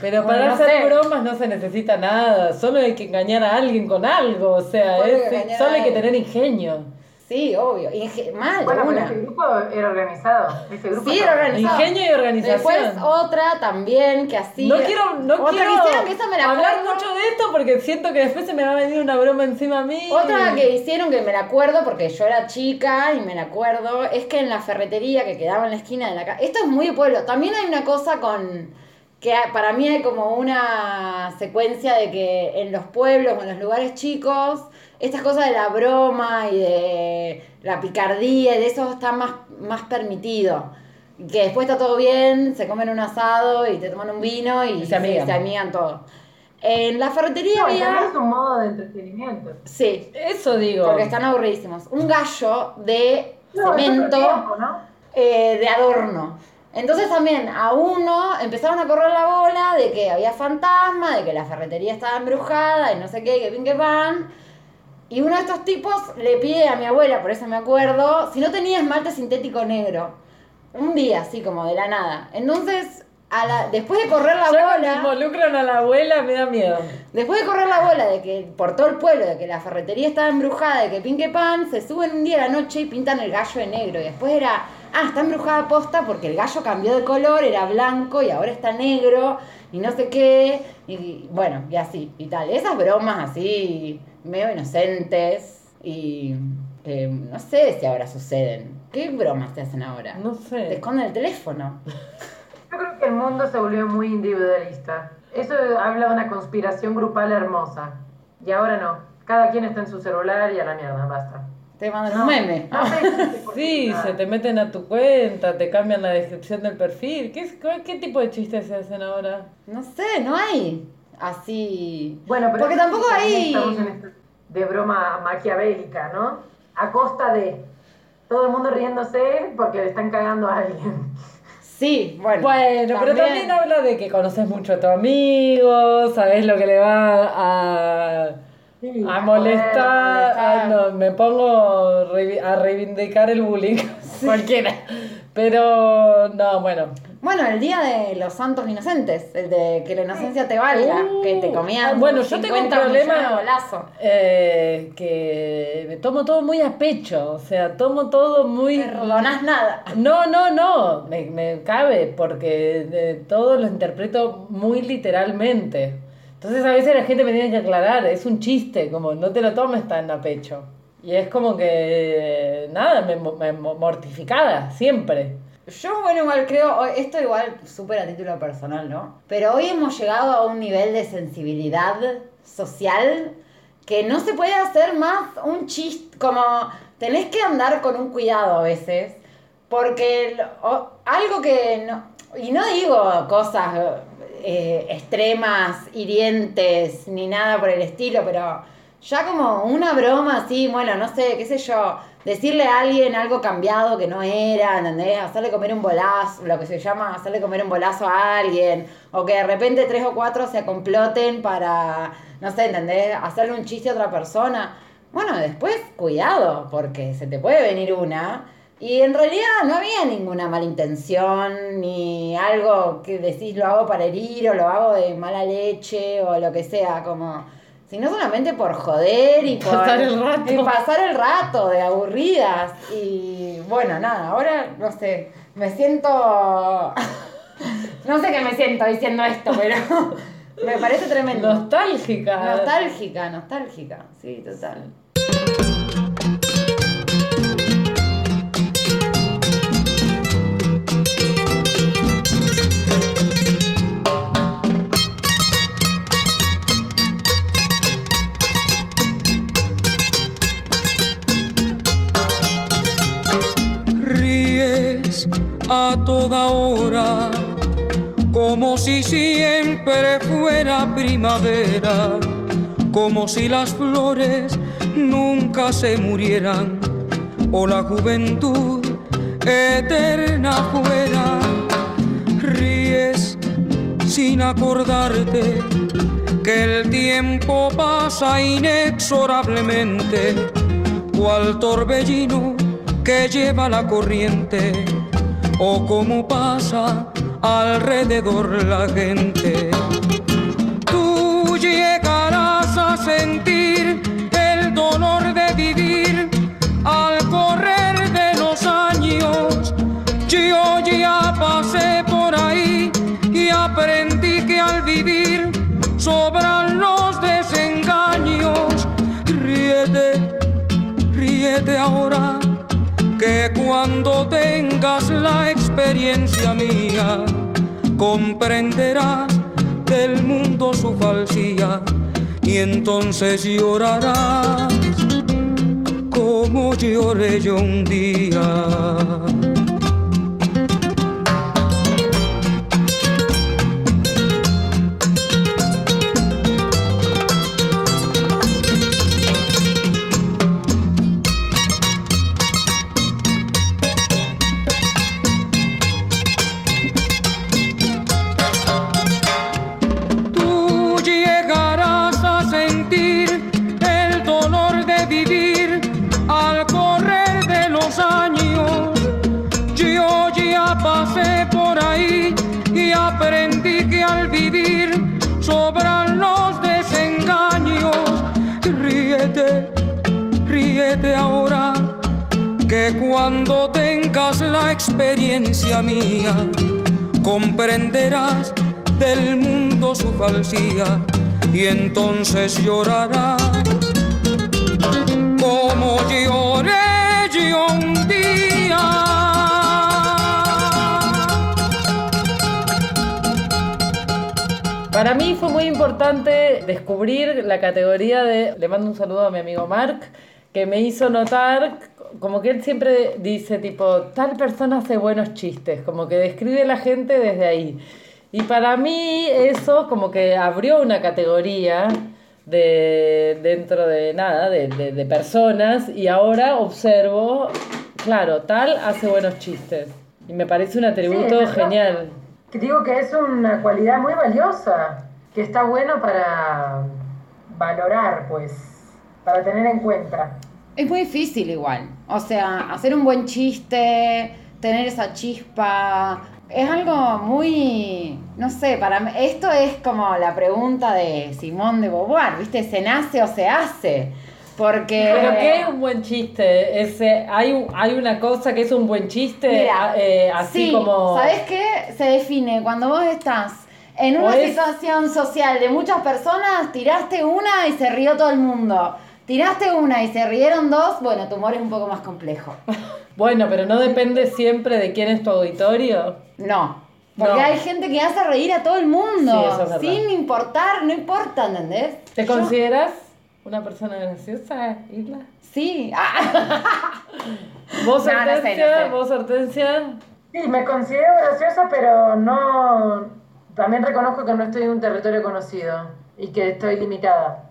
Pero Bueno, para no hacer sé. bromas no se necesita nada. Solo hay que engañar a alguien con algo. O sea, Solo hay que es- solo a hay que tener ingenio. Sí, obvio. Inge- mal, Bueno, pero una. este grupo era organizado. Este grupo Sí, era organizado. Ingenio y organización. Después otra también que así. No quiero, no otra quiero que hicieron que esa me la hablar acuerdo. mucho de esto porque siento que después se me va a venir una broma encima a mí. Otra que hicieron que me la acuerdo porque yo era chica y me la acuerdo es que en la ferretería que quedaba en la esquina de la casa. Esto es muy de pueblo. También hay una cosa con. Que para mí hay como una secuencia de que en los pueblos o en los lugares chicos, estas cosas de la broma y de la picardía y de eso está más, más permitido. Que después está todo bien, se comen un asado y te toman un vino y, Y se amigan. se amigan todo. En la ferretería No, había. es un modo de entretenimiento. Sí, Eso digo. porque están aburridísimos. Un gallo de No, cemento tiempo, ¿no? eh, de adorno. Entonces también a uno empezaron a correr la bola de que había fantasma, de que la ferretería estaba embrujada y no sé qué, que pin que pan. Y uno de estos tipos le pide a mi abuela, por eso me acuerdo, si no tenía esmalte sintético negro. Un día, así como de la nada. Entonces, a la, después de correr la Ya bola... involucran a la abuela me da miedo. Después de correr la bola de que por todo el pueblo, de que la ferretería estaba embrujada, de que pinque pan, se suben un día a la noche y pintan el gallo de negro. Y después era, ah, está embrujada posta porque el gallo cambió de color, era blanco y ahora está negro y no sé qué. Y bueno, y así, y tal. Esas bromas así, medio inocentes y que no sé si ahora suceden. ¿Qué bromas te hacen ahora? No Te sé. esconden el teléfono. Yo creo que el mundo se volvió muy individualista. Eso habla de una conspiración grupal hermosa. Y ahora no. Cada quien está en su celular y a la mierda, basta. Te mandan No, un meme. no Sí, se te meten a tu cuenta, te cambian la descripción del perfil. ¿Qué, es- qué, qué tipo de chistes se hacen ahora? No sé, no hay así. Bueno, pero Porque tampoco hay. Estamos en esto de broma maquiavélica, ¿no? A costa de todo el mundo riéndose porque le están cagando a alguien. Sí, bueno. Bueno, pero también habla de que conoces mucho a tu amigo, sabes lo que le va a, Sí, a molestar. no, me pongo a reivindicar el bullying. Cualquiera. Pero, no, bueno. Bueno, el día de los santos inocentes, el de que la inocencia te valga, Uh, que te comían. ah, bueno, yo tengo un 50 millones de problema eh, que me tomo todo muy a pecho. O sea, tomo todo muy. Perdonás nada. No, no, no, me, me cabe porque eh, todo lo interpreto muy literalmente. Entonces a veces la gente me tiene que aclarar, es un chiste, como no te lo tomes tan a pecho. Y es como que, nada, me, me mo- mortificada, siempre. Yo, bueno, igual creo, esto igual súper a título personal, ¿no? Pero hoy hemos llegado a un nivel de sensibilidad social que no se puede hacer más un chiste, como tenés que andar con un cuidado a veces, porque o- algo que no, y no digo cosas eh, extremas, hirientes, ni nada por el estilo, pero ya como una broma así, bueno, no sé, qué sé yo, decirle a alguien algo cambiado que no era, ¿entendés? Hacerle comer un bolazo, lo que se llama hacerle comer un bolazo a alguien, o que de repente tres o cuatro se comploten para, no sé, ¿entendés? Hacerle un chiste a otra persona. Bueno, después cuidado, porque se te puede venir una. Y en realidad no había ninguna mala intención, ni algo que decís lo hago para herir o lo hago de mala leche o lo que sea, como sino solamente por joder y por Pasar el rato. y pasar el rato de aburridas y bueno, nada, ahora no sé, me siento no sé qué me siento diciendo esto, pero me parece tremendo. Nostálgica. Nostálgica, nostálgica, sí, total. A toda hora, como si siempre fuera primavera, como si las flores nunca se murieran, o la juventud eterna fuera. Ríes sin acordarte que el tiempo pasa inexorablemente, cual torbellino que lleva la corriente, o como pasa alrededor la gente. Tú llegarás a sentir el dolor de vivir al correr de los años. Yo ya pasé por ahí y aprendí que al vivir sobran los desengaños. Ríete, ríete ahora que cuando tengas la experiencia mía comprenderás del mundo su falsía y entonces llorarás como lloré yo un día. Ríete ahora, que cuando tengas la experiencia mía, comprenderás del mundo su falsía y entonces llorarás como lloré yo un día. Para mí fue muy importante descubrir la categoría de. Le mando un saludo a mi amigo Mark, que me hizo notar, como que él siempre dice, tipo, tal persona hace buenos chistes, como que describe a la gente desde ahí. Y para mí eso como que abrió una categoría de dentro de nada, de, de, de personas, y ahora observo, claro, tal hace buenos chistes. Y me parece un atributo Sí, genial. Que digo que es una cualidad muy valiosa, que está bueno para valorar, pues, para tener en cuenta. Es muy difícil igual. O sea, hacer un buen chiste, tener esa chispa, es algo muy, no sé, para mí, esto es como la pregunta de Simón de Beauvoir, ¿viste? ¿Se nace o se hace? Porque... Pero ¿qué es un buen chiste? Hay, un- hay una cosa que es un buen chiste, Mira, eh, así sí, como... ¿sabes qué? Se define cuando vos estás en una es- situación social de muchas personas, tiraste una y se rió todo el mundo. Tiraste una y se rieron dos, bueno, tu humor es un poco más complejo. Bueno, pero no depende siempre de quién es tu auditorio. No. Porque No. hay gente que hace reír a todo el mundo. Sí, eso es verdad. sin importar, no importa, ¿entendés? ¿Te Yo- consideras una persona graciosa, Isla? Sí. Ah. ¿Vos, No, no sé, Hortensia? no sé. ¿Vos, Hortensia? Sí, me considero graciosa, pero no... También reconozco que no estoy en un territorio conocido y que estoy limitada.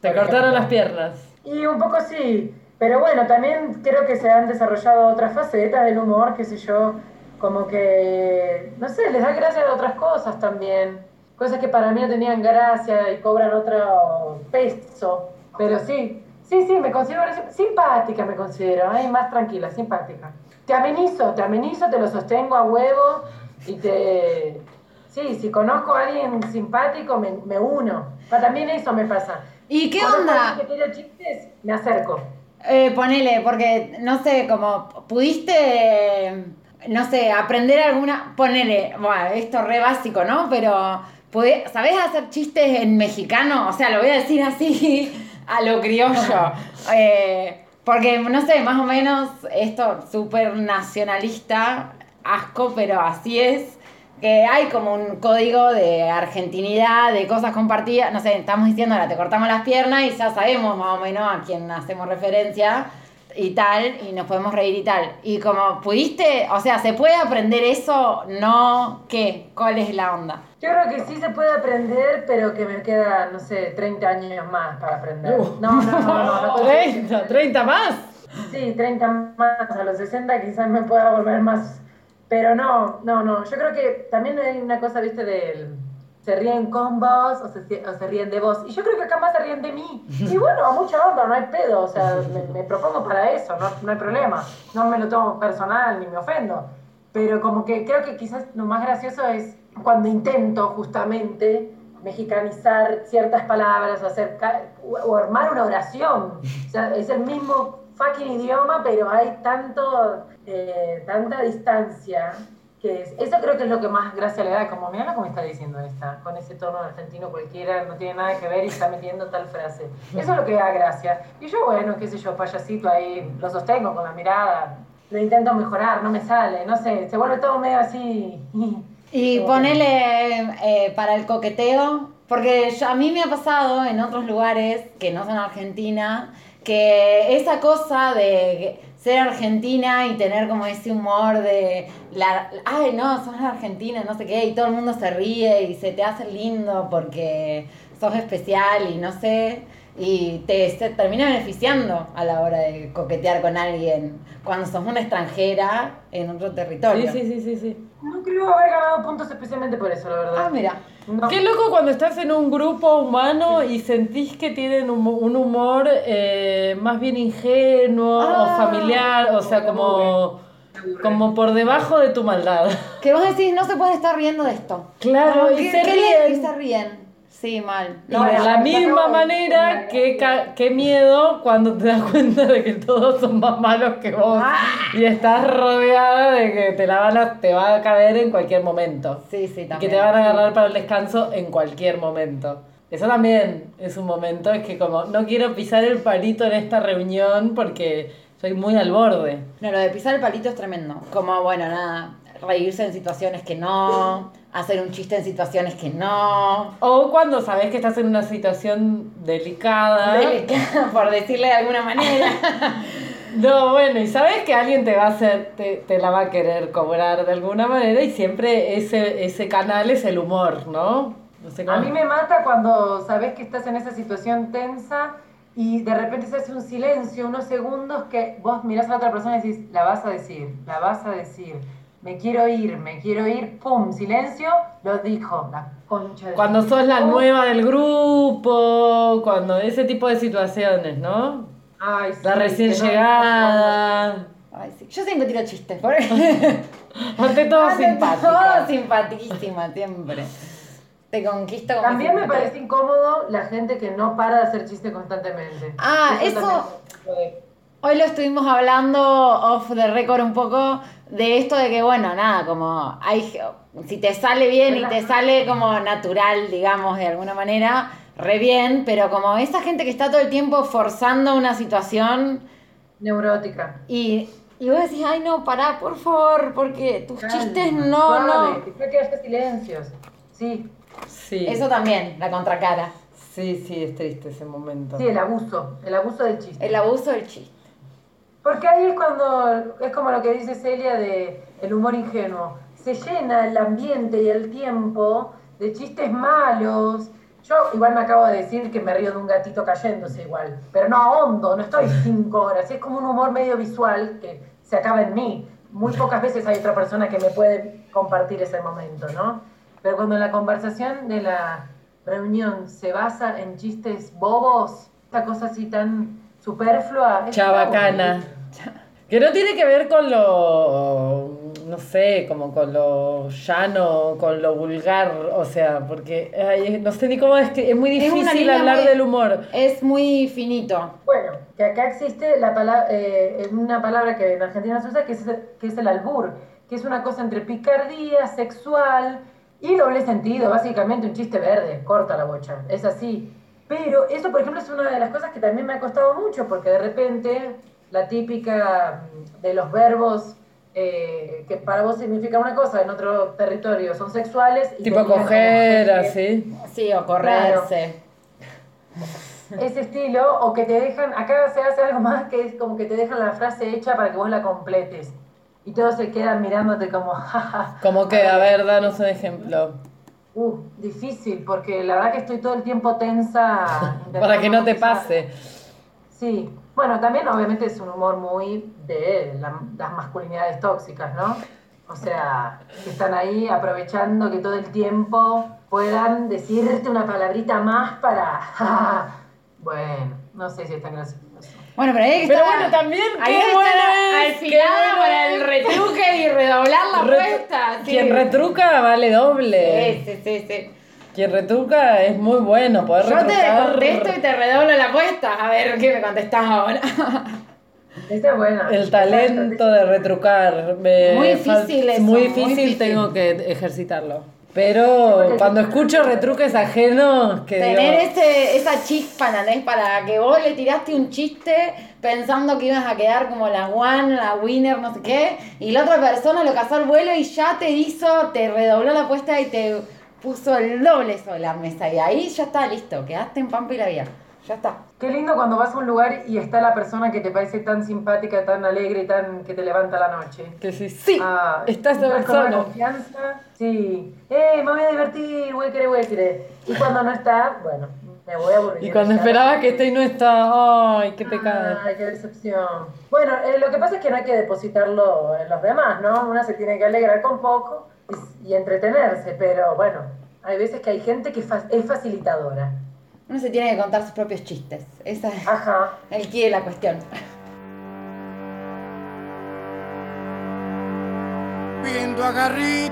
Te cortaron las piernas. Y un poco sí, pero bueno, también creo que se han desarrollado otras facetas del humor, qué sé yo, como que, no sé, les da gracia de otras cosas también, cosas que para mí no tenían gracia y cobran otro peso, pero sí, sí, sí, me considero simpática, me considero, ay, más tranquila, simpática. Te amenizo, te amenizo, te lo sostengo a huevo y te... Sí, si conozco a alguien simpático, me, me uno. Pero también eso me pasa. ¿Y qué onda? que chistes, me acerco. Eh, ponele, porque no sé, como pudiste, no sé, aprender alguna. Ponele, bueno, esto re básico, ¿no? Pero, ¿sabés hacer chistes en mexicano? O sea, lo voy a decir así a lo criollo. Eh, porque, no sé, más o menos esto súper nacionalista, asco, pero así es. Que hay como un código de argentinidad, de cosas compartidas. No sé, estamos diciendo ahora, te cortamos las piernas y ya sabemos más o menos a quién hacemos referencia y tal, y nos podemos reír y tal. Y como pudiste, o sea, ¿se puede aprender eso? No, ¿qué? ¿Cuál es la onda? Yo creo que sí se puede aprender, pero que me queda, no sé, 30 años más para aprender. Uh. No, no, no, no. no, 30, 30 más. Sí, 30 más, a los 60 quizás me pueda volver más. Pero no, no, no. Yo creo que también hay una cosa, viste, del. Se ríen con vos o se, o se ríen de vos. Y yo creo que acá más se ríen de mí. Y bueno, a mucha onda, no hay pedo. O sea, me, me propongo para eso, no, no hay problema. No me lo tomo personal ni me ofendo. Pero como que creo que quizás lo más gracioso es cuando intento justamente mexicanizar ciertas palabras o, hacer o- o armar una oración. O sea, es el mismo fucking idioma, pero hay tanto, eh, tanta distancia que es- eso creo que es lo que más gracia le da, como mira me está diciendo esta, con ese tono argentino cualquiera, no tiene nada que ver y está metiendo tal frase. Eso es lo que da gracia. Y yo, bueno, qué sé yo, payasito ahí, lo sostengo con la mirada, lo intento mejorar, no me sale, no sé, se vuelve todo medio así. Y ponele eh, para el coqueteo, porque yo- a mí me ha pasado en otros lugares que no son Argentina, que esa cosa de ser argentina y tener como ese humor de, la, ay no, sos argentina, no sé qué, y todo el mundo se ríe y se te hace lindo porque sos especial y no sé, y te se termina beneficiando a la hora de coquetear con alguien cuando sos una extranjera en otro Sí, territorio. sí, sí, sí, sí. No creo haber ganado puntos especialmente por eso, la verdad. Ah, mira. No. Qué loco cuando estás en un grupo humano y sentís que tienen un, un humor eh, más bien ingenuo Ah. o familiar, o sea, como como por debajo de tu maldad. Que vos decís, no se pueden estar riendo de esto. Claro, y ¿qué- se qué ríen. y se ríen. Sí, mal. Y No, de no, la misma manera, que qué miedo cuando te das cuenta de que todos son más malos que vos. Ah. Y estás rodeada de que te la van a, te va a caer en cualquier momento. Sí, sí, Y también. que te van a agarrar para el descanso en cualquier momento. Eso también es un momento, es que como no quiero pisar el palito en esta reunión porque soy muy al borde. No, lo de pisar el palito es tremendo. Como, bueno, nada, reírse en situaciones que no, hacer un chiste en situaciones que no. O cuando sabes que estás en una situación delicada. Delicada, por decirle de alguna manera. No, bueno, y sabes que alguien te va a hacer, te, te la va a querer cobrar de alguna manera y siempre ese, ese canal es el humor, ¿no? No sé A mí me mata cuando sabes que estás en esa situación tensa y de repente se hace un silencio, unos segundos que vos mirás a la otra persona y decís, la vas a decir, la vas a decir, me quiero ir, me quiero ir, pum, silencio, lo dijo, la concha de... Cuando sos la nueva del grupo, cuando ese tipo de situaciones, ¿no? Ay, sí, La recién no- llegada. Ay, sí. Yo siempre tiro chistes. porque- Ante todo Ante simpática. todo, simpaticísima, siempre. Te conquisto con mi También me parece incómodo la gente que no para de hacer chistes constantemente. Ah, eso- también puede- Hoy lo estuvimos hablando off the record un poco de esto de que, bueno, nada, como hay, si te sale bien y te sale como natural, digamos, de alguna manera, re bien, pero como esa gente que está todo el tiempo forzando una situación Neurótica. y, y vos decís, ay no, pará, por favor, porque tus Calma, chistes no, suave, no. Que quedarse silencios. Sí, Sí. Eso también, la contracara, Sí, sí, es triste ese momento. sí, el abuso, el abuso del chiste. el abuso del chiste. Porque ahí es cuando, es como lo que dice Celia de el humor ingenuo. Se llena el ambiente y el tiempo de chistes malos. Yo igual me acabo de decir que me río de un gatito cayéndose igual, pero no ahondo, no estoy cinco horas. Es como un humor medio visual que se acaba en mí. Muy pocas veces hay otra persona que me puede compartir ese momento, ¿no? Pero cuando la conversación de la reunión se basa en chistes bobos, esta cosa así tan superflua. es Chabacana. Que no tiene que ver con lo, no sé, como con lo llano, con lo vulgar, o sea, porque ay, no sé ni cómo es que es muy Es difícil línea hablar muy- del humor. Es muy finito. Bueno, que acá existe la palabra, una palabra que en Argentina se usa que es, que es el albur, que es una cosa entre picardía, sexual y doble sentido, básicamente un chiste verde, corta la bocha, es así. Pero eso, por ejemplo, es una de las cosas que también me ha costado mucho, porque de repente la típica mm, de los verbos eh, que para vos significan una cosa, en otro territorio son sexuales. y Tipo coger, así. Sí, o correrse. ese estilo, o que te dejan, acá se hace algo más que es como que te dejan la frase hecha para que vos la completes. Y todos se quedan mirándote como, jaja. Como que, a ver, danos un ejemplo. Uh, difícil, porque la verdad que estoy todo el tiempo tensa. Para que no te pase. Sí. Bueno, también obviamente es un humor muy de la- las masculinidades tóxicas, ¿no? O sea, que están ahí aprovechando que todo el tiempo puedan decirte una palabrita más para... bueno, no sé si es tan gracioso. Bueno, pero ahí hay que Pero estar- bueno, también, ahí qué hay que bueno estar es, alfilada qué para el retruque y redoblar la Re- apuesta. sí. Quien retruca vale doble. Sí, sí, sí, sí. Quien retruca es muy bueno, poder Yo te retrucar. contesto y te redoblo la apuesta. A ver, ¿qué me contestás ahora? Buena. El talento de retrucar. me Muy difícil eso, Muy muy difícil, difícil. tengo que ejercitarlo. Pero cuando escucho retruques ajenos, que Tener digo, ese, esa chispa, ¿entendés? Para que vos le tiraste un chiste pensando que ibas a quedar como la one, la winner, no sé qué, y la otra persona lo cazó al vuelo y ya te hizo, te redobló la apuesta y te puso el doble sobre la mesa. Y ahí ya está, listo, quedaste en Pampa y la Vía. Ya está. Qué lindo cuando vas a un lugar y está la persona que te parece tan simpática, tan alegre tan que te levanta la noche. que sí, sí, Ah, está esa entras con persona. confianza. Sí. ¡Eh, me voy a divertir! ¡Huéquere, huéquere! Y cuando no está, bueno, me voy a aburrir. Y cuando Ya. esperabas que esté y no está, ay, qué pecado. Ay, qué decepción. Bueno, eh, lo que pasa es que no hay que depositarlo en los demás, ¿no? Una se tiene que alegrar con poco y, y entretenerse, pero bueno, hay veces que hay gente que fa- es facilitadora. Uno se tiene que contar sus propios chistes. Esa es Ajá. el quid de la cuestión. Cuando agarrí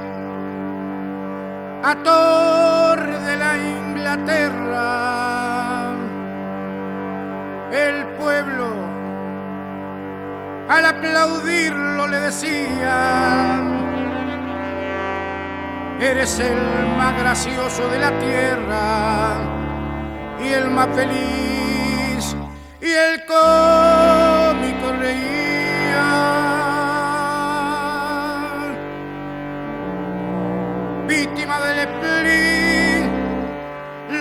a Torre de la Inglaterra, el pueblo al aplaudirlo le decía, eres el más gracioso de la tierra y el más feliz y el cómico reía. Víctima del spleen,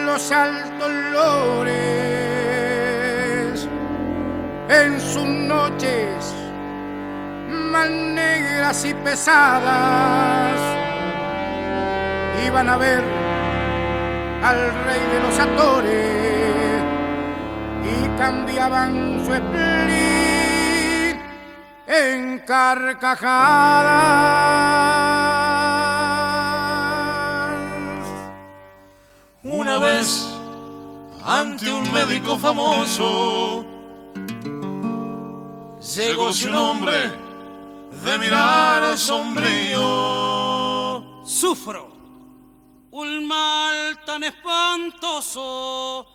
los altos lores en sus noches más negras y pesadas iban a ver al rey de los actores y cambiaban su spleen en carcajadas. Una vez, ante un médico famoso, llegó su hombre de mirar sombrío. Sufro un mal tan espantoso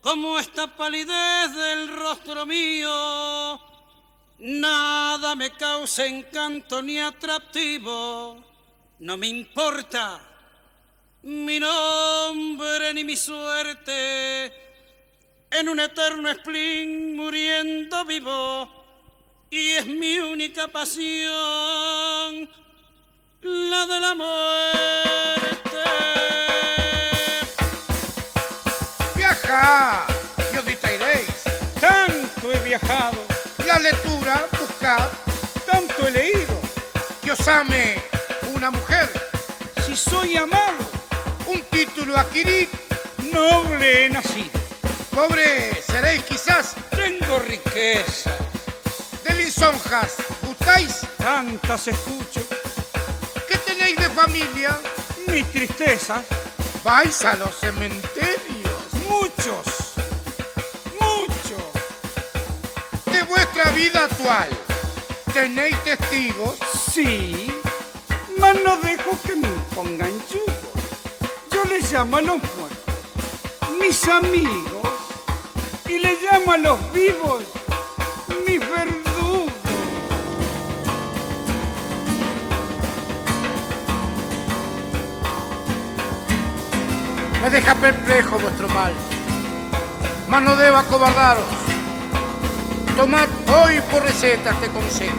como esta palidez del rostro mío. Nada me causa encanto ni atractivo, no me importa mi nombre ni mi suerte. En un eterno spleen muriendo vivo, y es mi única pasión, la de la muerte. Viaja, y ahorita iréis. Tanto he viajado, La lectura, buscad, tanto he leído, que os ame una mujer, si soy amado, un título adquirid, noble he nacido. pobre seréis quizás, Tengo riqueza, de lisonjas, gustáis, tantas escucho, ¿qué tenéis de familia? mi tristeza, Vais a los cementerios, muchos, muchos. de vuestra vida actual. ¿Tenéis testigos? Sí, mas no dejo que me impongan yugo. Yo les llamo a los muertos, mis amigos, y les llamo a los vivos, mis verdugos. Me deja perplejo vuestro mal, mas no debo acobardaros. Tomad hoy por receta este consejo.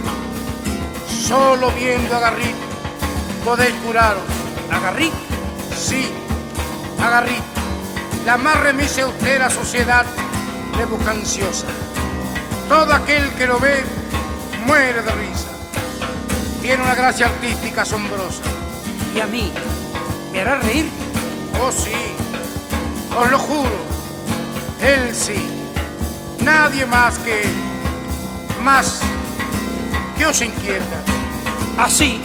Solo viendo a Garrit podéis curaros. ¿A Garrit? Sí, a Garrit, la más remisa y austera sociedad le busca ansiosa. Todo aquel que lo ve muere de risa. Tiene una gracia artística asombrosa. ¿Y a mí? ¿Me hará reír? Oh sí, os lo juro, él sí, nadie más que él, más que os inquieta. Así,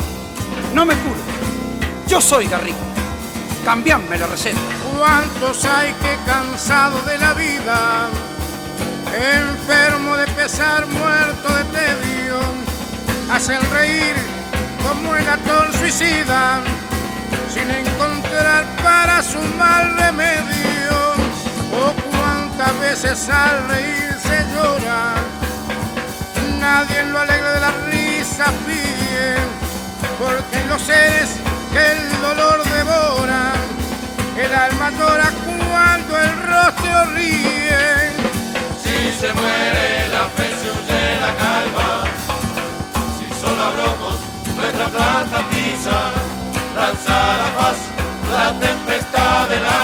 no me curo. Yo soy Garrit. Cambiadme la receta. ¿Cuántos hay que cansado de la vida, enfermo de pesar, muerto de tedio, hacen reír como el actor suicida, veces al reír se llora? Nadie lo alegre de la risa pide, porque los seres que el dolor devora, el alma llora cuando el rostro ríe. Si se muere la fe se huye la calma, si son abrojos nuestra planta pisa, lanza la paz, la tempestad del alma,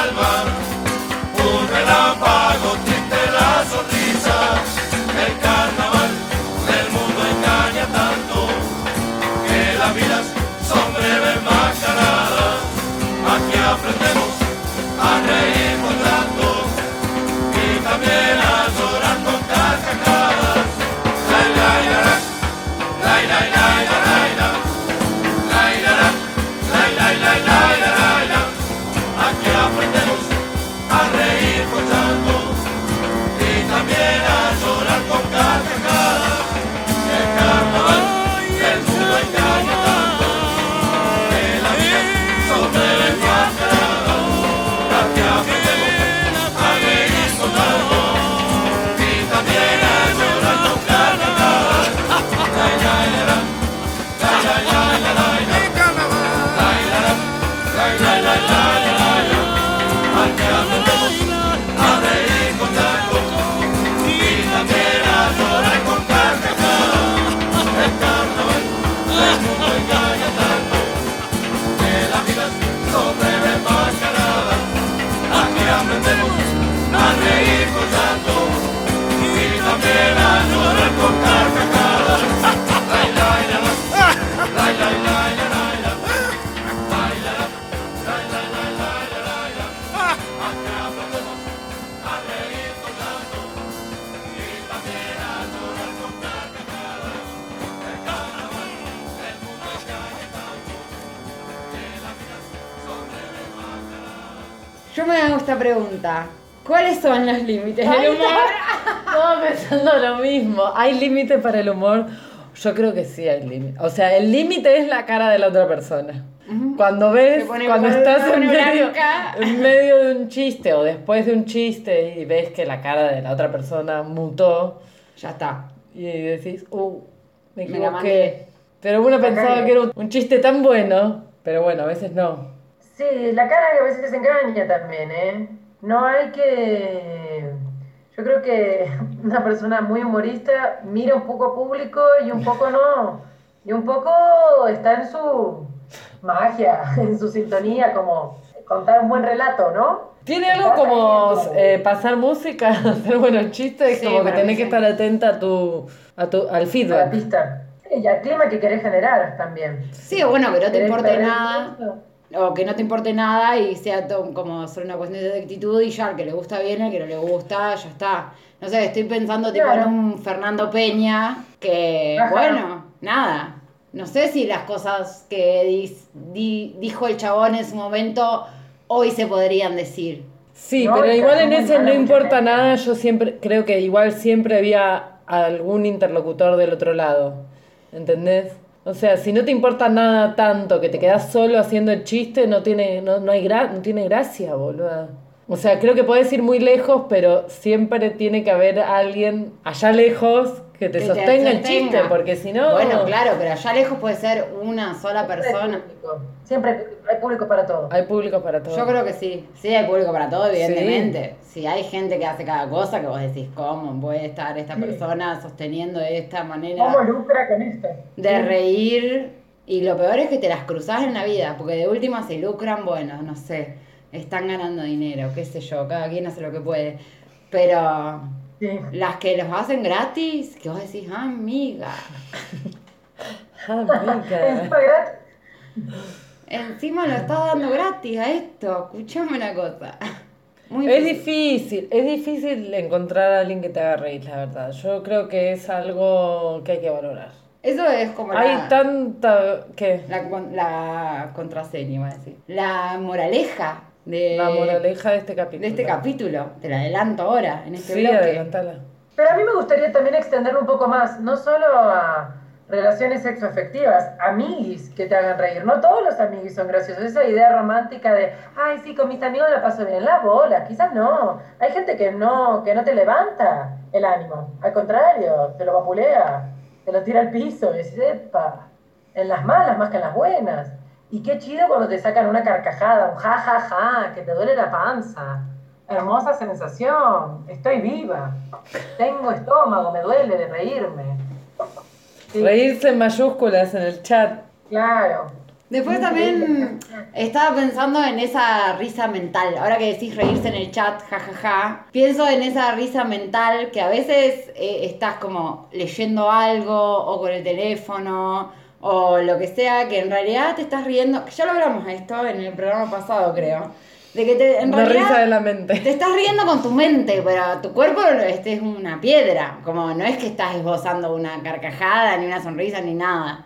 Yo me hago esta pregunta. ¿Cuáles son los límites del humor? Pensando lo mismo. ¿Hay límite para el humor? Yo creo que sí hay límite. O sea, el límite es la cara de la otra persona. Cuando ves, cuando estás en medio, blanca. en medio de un chiste o después de un chiste y ves que la cara de la otra persona mutó Ya está. y decís, uh, me Me equivoqué. Pero uno pensaba que era un, un chiste tan bueno, pero bueno, a veces no. Sí, la cara a veces engaña también, ¿eh? No hay que... Yo creo que una persona muy humorista mira un poco público y un poco no. Y un poco está en su magia, en su sintonía, como contar un buen relato, ¿no? Tiene algo como eh, pasar música, hacer buenos chistes, Sí, como que tenés que sí. estar atenta a tu, a tu, al La feedback. pista. Y al clima que querés generar también. Sí, bueno, que no te ¿Querés importe nada. eso? O que no te importe nada y sea todo como solo una cuestión de actitud y ya, el que le gusta bien, el que no le gusta, ya está. No sé, estoy pensando tipo Claro. en un Fernando Peña que, Ajá. bueno, nada. No sé si las cosas que di- dijo el chabón en su momento hoy se podrían decir. Sí, No, pero igual en ese no importa nada, yo siempre creo que igual siempre había algún interlocutor del otro lado. ¿Entendés? O sea, si no te importa nada tanto que te quedas solo haciendo el chiste, no tiene, no, no hay gra- no tiene gracia, boluda. O sea, creo que podés ir muy lejos, pero siempre tiene que haber alguien allá lejos que te Que te sostenga el chiste, porque si no... Bueno, claro, pero allá lejos puede ser una sola Siempre hay persona. público. Siempre hay público para todo. Hay público para todo. Yo creo que sí, sí hay público para todo, evidentemente. Si hay gente que hace cada cosa, que vos decís, ¿cómo puede estar esta Sí. persona sosteniendo de esta manera ¿Cómo lucra con esto? de reír? Y lo peor es que te las cruzás en la vida, porque de última se lucran, bueno, no sé, están ganando dinero, qué sé yo, cada quien hace lo que puede. Pero Sí. las que los hacen gratis, que vos decís, ah, amiga, Ah, amiga. Encima lo estás dando gratis a esto, escuchame una cosa. Muy Es difícil. difícil, es difícil encontrar a alguien que te haga reír, la verdad. Yo creo que es algo que hay que valorar. Eso es como la... Hay tanta... ¿Qué? La, con- la contraseña, iba a decir. La moraleja de, La moraleja de este capítulo. de este capítulo. Te la adelanto ahora, en este Sí, bloque. adelantala. Pero a mí me gustaría también extenderlo un poco más, no solo a relaciones sexoafectivas, amiguis que te hagan reír. No todos los amiguis son graciosos. Esa idea romántica de, ay, sí, con mis amigos la paso bien, la bola, quizás no. Hay gente que no, que no te levanta el ánimo. Al contrario, te lo vapulea, te lo tira al piso y dices, epa, en las malas más que en las buenas. Y qué chido cuando te sacan una carcajada, un ja, ja, ja, que te duele la panza. Hermosa sensación, estoy viva. Tengo estómago, me duele de reírme. Sí, Reírse en mayúsculas en el chat. Claro. Después también estaba pensando en esa risa mental. Ahora que decís reírse en el chat, jajaja. Pienso en esa risa mental que a veces eh, estás como leyendo algo o con el teléfono o lo que sea, que en realidad te estás riendo. Ya lo hablamos esto en el programa pasado, creo. De que te, en Una realidad risa de la mente. te estás riendo con tu mente, pero tu cuerpo este es una piedra. Como no es que estás esbozando una carcajada, ni una sonrisa, ni nada.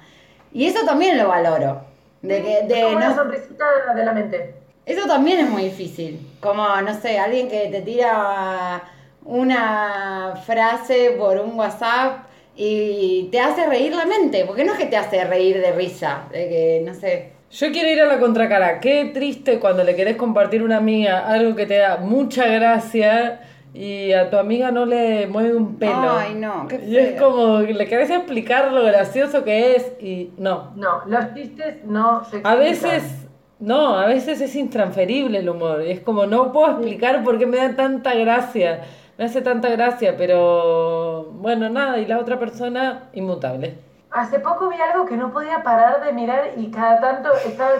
Y eso también lo valoro. De que, de Como una no- sonrisita de la mente. eso también es muy difícil. Como, no sé, alguien que te tira una frase por un WhatsApp y te hace reír la mente. Porque no es que te hace reír de risa, de que, no sé. Yo quiero ir a la contracara. Qué triste cuando le querés compartir a una amiga algo que te da mucha gracia y a tu amiga no le mueve un pelo. Ay, no, qué Y es como que le querés explicar lo gracioso que es y no. No, los chistes no se A explican. veces, no, a veces es intransferible el humor. Y es como, no puedo explicar por qué me da tanta gracia. Me hace tanta gracia, pero bueno, nada. Y la otra persona, inmutable. Hace poco vi algo que no podía parar de mirar y cada tanto estaba,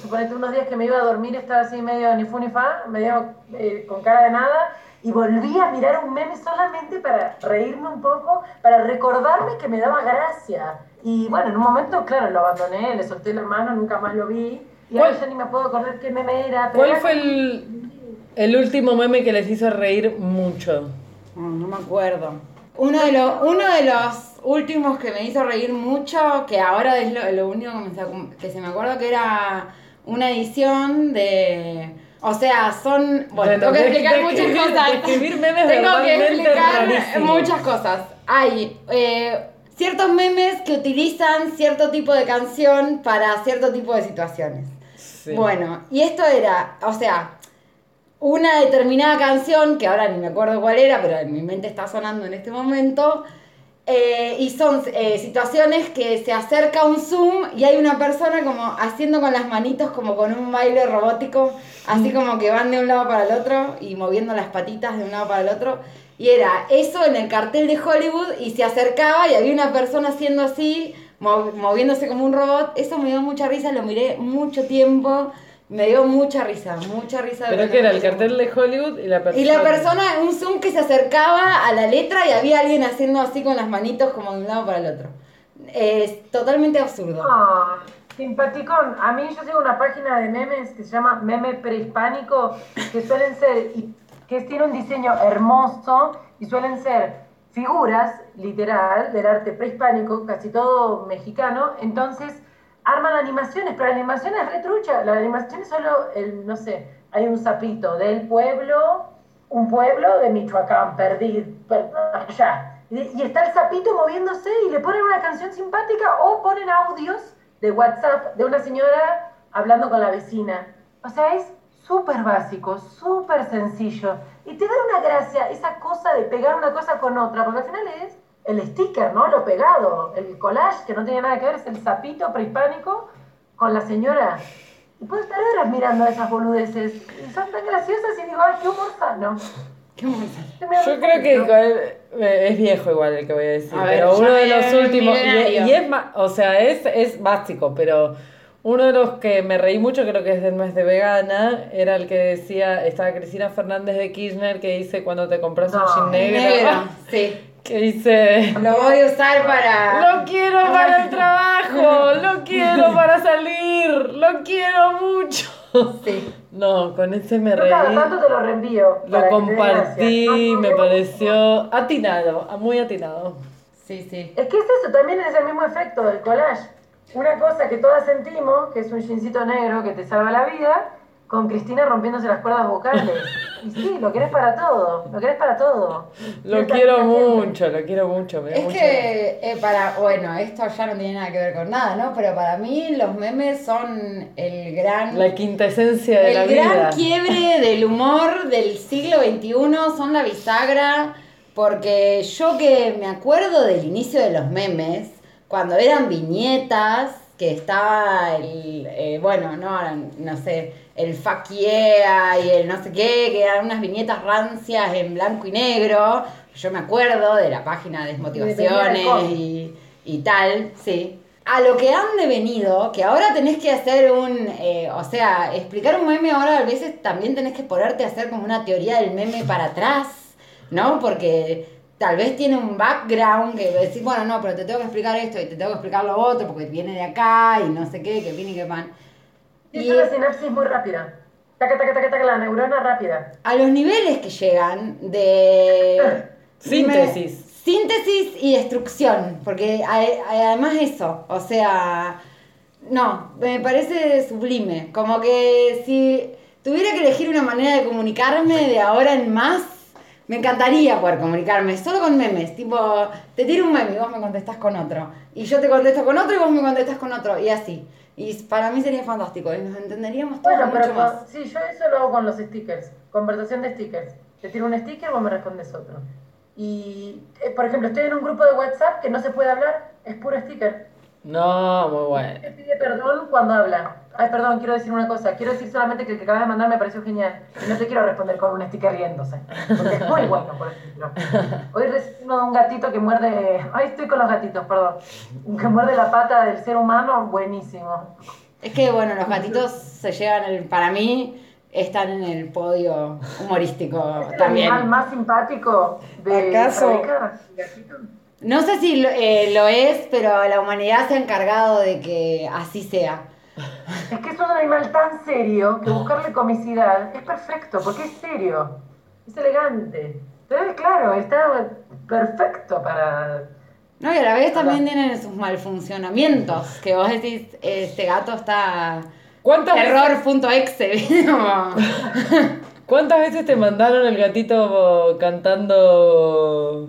suponete unos días que me iba a dormir, estaba así medio ni fu ni fa, medio eh, con cara de nada, y volví a mirar un meme solamente para reírme un poco, para recordarme que me daba gracia. Y bueno, en un momento, claro, lo abandoné, le solté la mano, nunca más lo vi, y ¿Cuál- ahora ya ni me puedo acordar qué meme era. pero ¿Cuál fue el, el último meme que les hizo reír mucho? Oh, no me acuerdo. Uno de, los, uno de los últimos que me hizo reír mucho, que ahora es lo, lo único que, me que se me acuerda que era una edición de O sea, son. Bueno, Bueno, tengo que de- explicar de muchas escribir- cosas. de memes Tengo que explicar rarísimo. muchas cosas. Hay eh, ciertos memes que utilizan cierto tipo de canción para cierto tipo de situaciones. Sí. Bueno, y esto era, o sea, una determinada canción, que ahora ni me acuerdo cuál era, pero en mi mente está sonando en este momento, eh, y son eh, situaciones que se acerca un zoom y hay una persona como haciendo con las manitos como con un baile robótico, así como que van de un lado para el otro y moviendo las patitas de un lado para el otro. Y era eso en el cartel de Hollywood y se acercaba y había una persona haciendo así, mov- moviéndose como un robot. Eso me dio mucha risa, lo miré mucho tiempo. Me dio mucha risa, mucha risa. de Pero que era el cartel de Hollywood y la persona. Y la persona, un zoom que se acercaba a la letra y había alguien haciendo así con las manitos como de un lado para el otro. Es totalmente absurdo. Ah, simpaticón. A mí yo sigo una página de memes que se llama Meme Prehispánico, que suelen ser, que tiene un diseño hermoso y suelen ser figuras, literal, del arte prehispánico, casi todo mexicano. Entonces arman animaciones, pero la animación es retrucha. La animación es solo, el, no sé, hay un sapito del pueblo, un pueblo de Michoacán, perdido, per- allá. Y, y está el sapito moviéndose y le ponen una canción simpática o ponen audios de WhatsApp de una señora hablando con la vecina. O sea, es súper básico, súper sencillo. Y te da una gracia esa cosa de pegar una cosa con otra, porque al final es el sticker, ¿no? Lo pegado, el collage, que no tiene nada que ver, es el sapito prehispánico con la señora. Y puedo estar horas mirando esas boludeces. Y son tan graciosas y digo, ay, qué humor sano. Qué humor Yo creo que igual, eh, es viejo igual el que voy a decir, A ver, pero uno de los últimos, y, es o sea, es, es básico, pero uno de los que me reí mucho, creo que es del mes de vegana, era el que decía, estaba Cristina Fernández de Kirchner, que dice cuando te compras un jean negro, Negro, sí. Que dice... Lo voy a usar para. Lo quiero para el trabajo, lo quiero para salir, lo quiero mucho. Sí. No, con ese me Yo cada reí. tanto te lo reenvío. Lo compartí, me pareció atinado, muy atinado. Sí, sí. Es que es eso, también es el mismo efecto del collage. Una cosa que todas sentimos, que es un jeansito negro que te salva la vida, con Cristina rompiéndose las cuerdas vocales. Y sí, lo querés para todo, lo querés para todo. Lo quiero mucho, lo quiero mucho. Me Es mucha que eh, para, bueno, esto ya no tiene nada que ver con nada, ¿no? Pero para mí los memes son el gran... La quinta esencia de la el gran vida. quiebre del humor del siglo XXI son la bisagra, porque yo que me acuerdo del inicio de los memes, cuando eran viñetas, que estaba el, eh, bueno, no, no sé, el fuck yeah y el no sé qué, que eran unas viñetas rancias en blanco y negro, yo me acuerdo de la página de desmotivaciones y, y tal, sí. A lo que han devenido, que ahora tenés que hacer un, eh, o sea, explicar un meme ahora a veces también tenés que ponerte a hacer como una teoría del meme para atrás, ¿no? Porque tal vez tiene un background que decís, bueno, no, pero te tengo que explicar esto y te tengo que explicar lo otro porque viene de acá y no sé qué, que viene y que van. Es una sinapsis muy rápida. Taca, taca, taca, taca, la neurona rápida. A los niveles que llegan de... Síntesis. me- síntesis y destrucción, porque a- a- además eso, o sea, no, me parece sublime, como que si tuviera que elegir una manera de comunicarme de ahora en más, me encantaría poder comunicarme solo con memes, tipo, te tiro un meme y vos me contestás con otro, y yo te contesto con otro y vos me contestás con otro, y así. Y para mí sería fantástico, y nos entenderíamos todos Bueno, mucho pero más. sí, yo eso lo hago con los stickers. Conversación de stickers. Te tiro un sticker, vos me respondes otro. Y, eh, por ejemplo, estoy en un grupo de WhatsApp que no se puede hablar, es puro sticker. No, muy bueno. Me pide perdón cuando habla. Ay, perdón, quiero decir una cosa. Quiero decir solamente que el que acabas de mandar me pareció genial. Y no te quiero responder con un sticker riéndose. Porque es muy bueno, por ejemplo. Hoy recibí uno de un gatito que muerde. Ay, estoy con los gatitos, perdón. Que muerde la pata del ser humano, buenísimo. Es que bueno, los gatitos se llevan el, para mí, están en el podio humorístico El también. animal más simpático de ¿Acaso? el gatito. No sé si lo, eh, lo es, pero la humanidad se ha encargado de que así sea. Es que es un animal tan serio que buscarle comicidad es perfecto, porque es serio, es elegante. Entonces, claro, está perfecto para... No, y a la vez también tienen sus malfuncionamientos, que vos decís, este gato está... ¿Cuántas veces, Error.exe. como- ¿Cuántas veces te mandaron el gatito cantando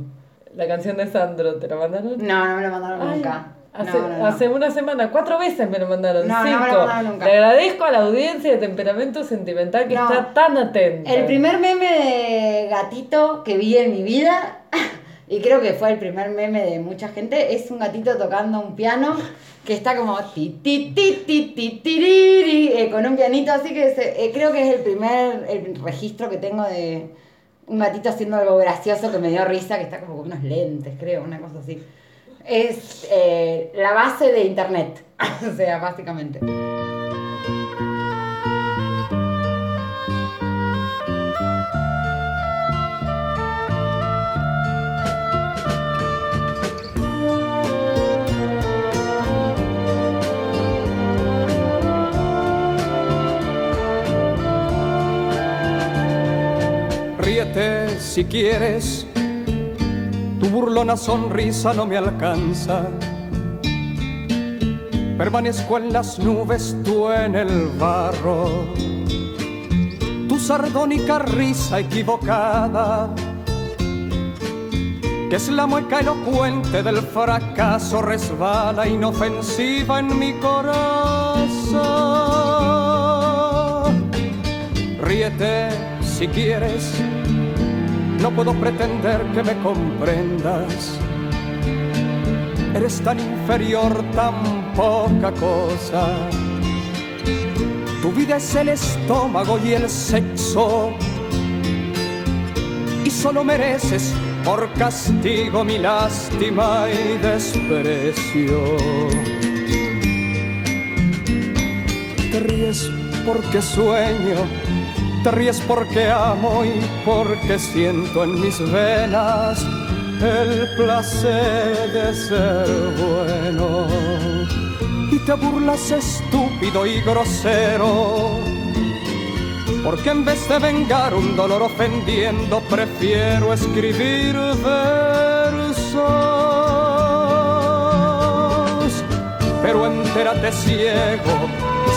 la canción de Sandro? ¿Te lo mandaron? No, no me lo mandaron Ay, nunca. Hace, No, no, no. hace una semana, cuatro veces me lo mandaron. No, no me lo cinco. mandaron nunca. Le agradezco a la audiencia de temperamento sentimental que está tan atenta. El primer meme de gatito que vi en mi vida, y creo que fue el primer meme de mucha gente, es un gatito tocando un piano que está como ti ti ti ti ti tiriri, eh, con un pianito así que se- eh, creo que es el primer el registro que tengo de un gatito haciendo algo gracioso que me dio risa, que está como con unos lentes, creo, una cosa así. Es eh, la base de internet, o sea, básicamente. Ríete si quieres, tu burlona sonrisa no me alcanza. Permanezco en las nubes, tú en el barro. Tu sardónica risa equivocada, que es la mueca elocuente del fracaso, resbala inofensiva en mi corazón. Ríete si quieres, no puedo pretender que me comprendas. Eres tan inferior, tan poca cosa. Tu vida es el estómago y el sexo. Y solo mereces por castigo mi lástima y desprecio. Te ríes porque sueño, te ríes porque amo y porque siento en mis venas el placer de ser bueno. Y te burlas estúpido y grosero, porque en vez de vengar un dolor ofendiendo, prefiero escribir versos. Pero entérate ciego,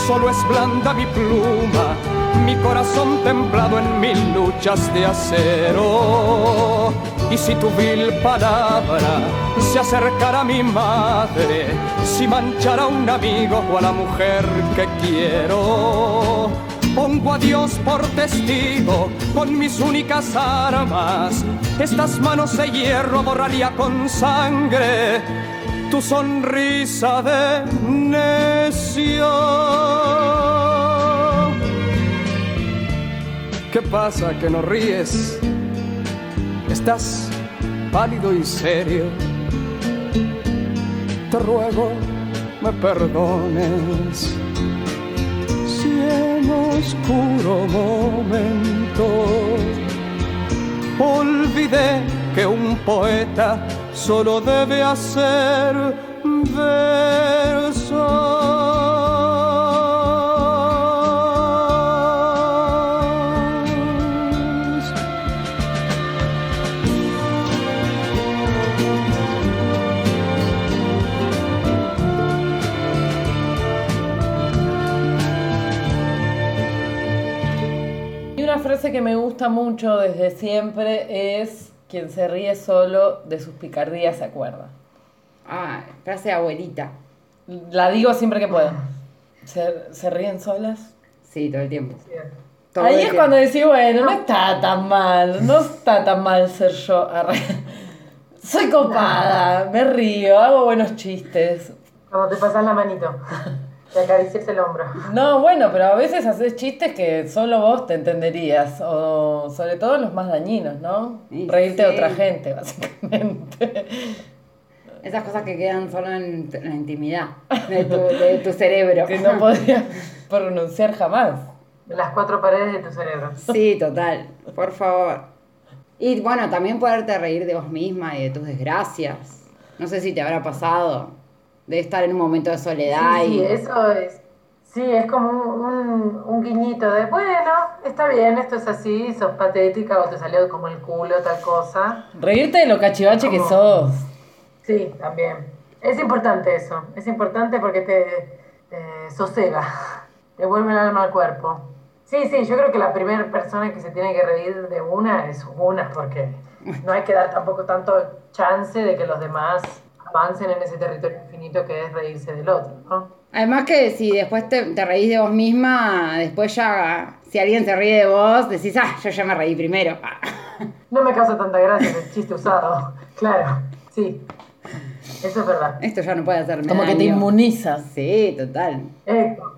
solo es blanda mi pluma, mi corazón templado en mil luchas de acero. Y si tu vil palabra se acercara a mi madre, si manchara a un amigo o a la mujer que quiero, pongo a Dios por testigo con mis únicas armas. Estas manos de hierro borraría con sangre tu sonrisa de necio. Pasa que no ríes? Estás pálido y serio. Te ruego me perdones. Si en oscuro momento olvidé que un poeta solo debe hacer versos. Frase que me gusta mucho desde siempre es quien se ríe solo de sus picardías se acuerda. Ah, frase de abuelita. La digo siempre que puedo. ¿Se, se ríen solas? Sí, todo el tiempo. Todo Ahí el es tiempo. cuando decís, bueno, no está tan mal, no está tan mal ser yo. Soy copada, me río, hago buenos chistes. Cuando te pasas la manito. Te acaricias el hombro. No, bueno, pero a veces haces chistes que solo vos te entenderías, o sobre todo los más dañinos, ¿no? Reírte de sí. otra gente, básicamente. Esas cosas que quedan solo en, en la intimidad de tu, de tu cerebro. que no podría pronunciar jamás. Las cuatro paredes de tu cerebro. Sí, total. Por favor. Y bueno, también poderte reír de vos misma y de tus desgracias. No sé si te habrá pasado de estar en un momento de soledad Sí, y... sí, eso es. Sí, es como un, un, un guiñito de, bueno, está bien, esto es así, sos patética o te salió como el culo, tal cosa. Reírte de lo cachivache que sos. Sí, también. Es importante eso, es importante porque te, te sosega. Te vuelve el alma al cuerpo. Sí, sí, yo creo que la primera persona que se tiene que reír de una es una, porque no hay que dar tampoco tanto chance de que los demás avancen en ese territorio infinito que es reírse del otro, ¿no? Además que si después te, te reís de vos misma, después ya, si alguien se ríe de vos, decís, ah, yo ya me reí primero. Ah. No me causa tanta gracia el chiste usado, claro, sí. Eso es verdad. Esto ya no puede hacerme Como que te inmunizas. Sí, total. Esto.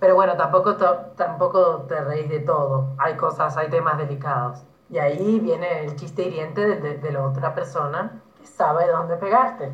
Pero bueno, tampoco, tampoco te reís de todo. Hay cosas, hay temas delicados. Y ahí viene el chiste hiriente de, de- de la otra persona que sabe dónde pegarte.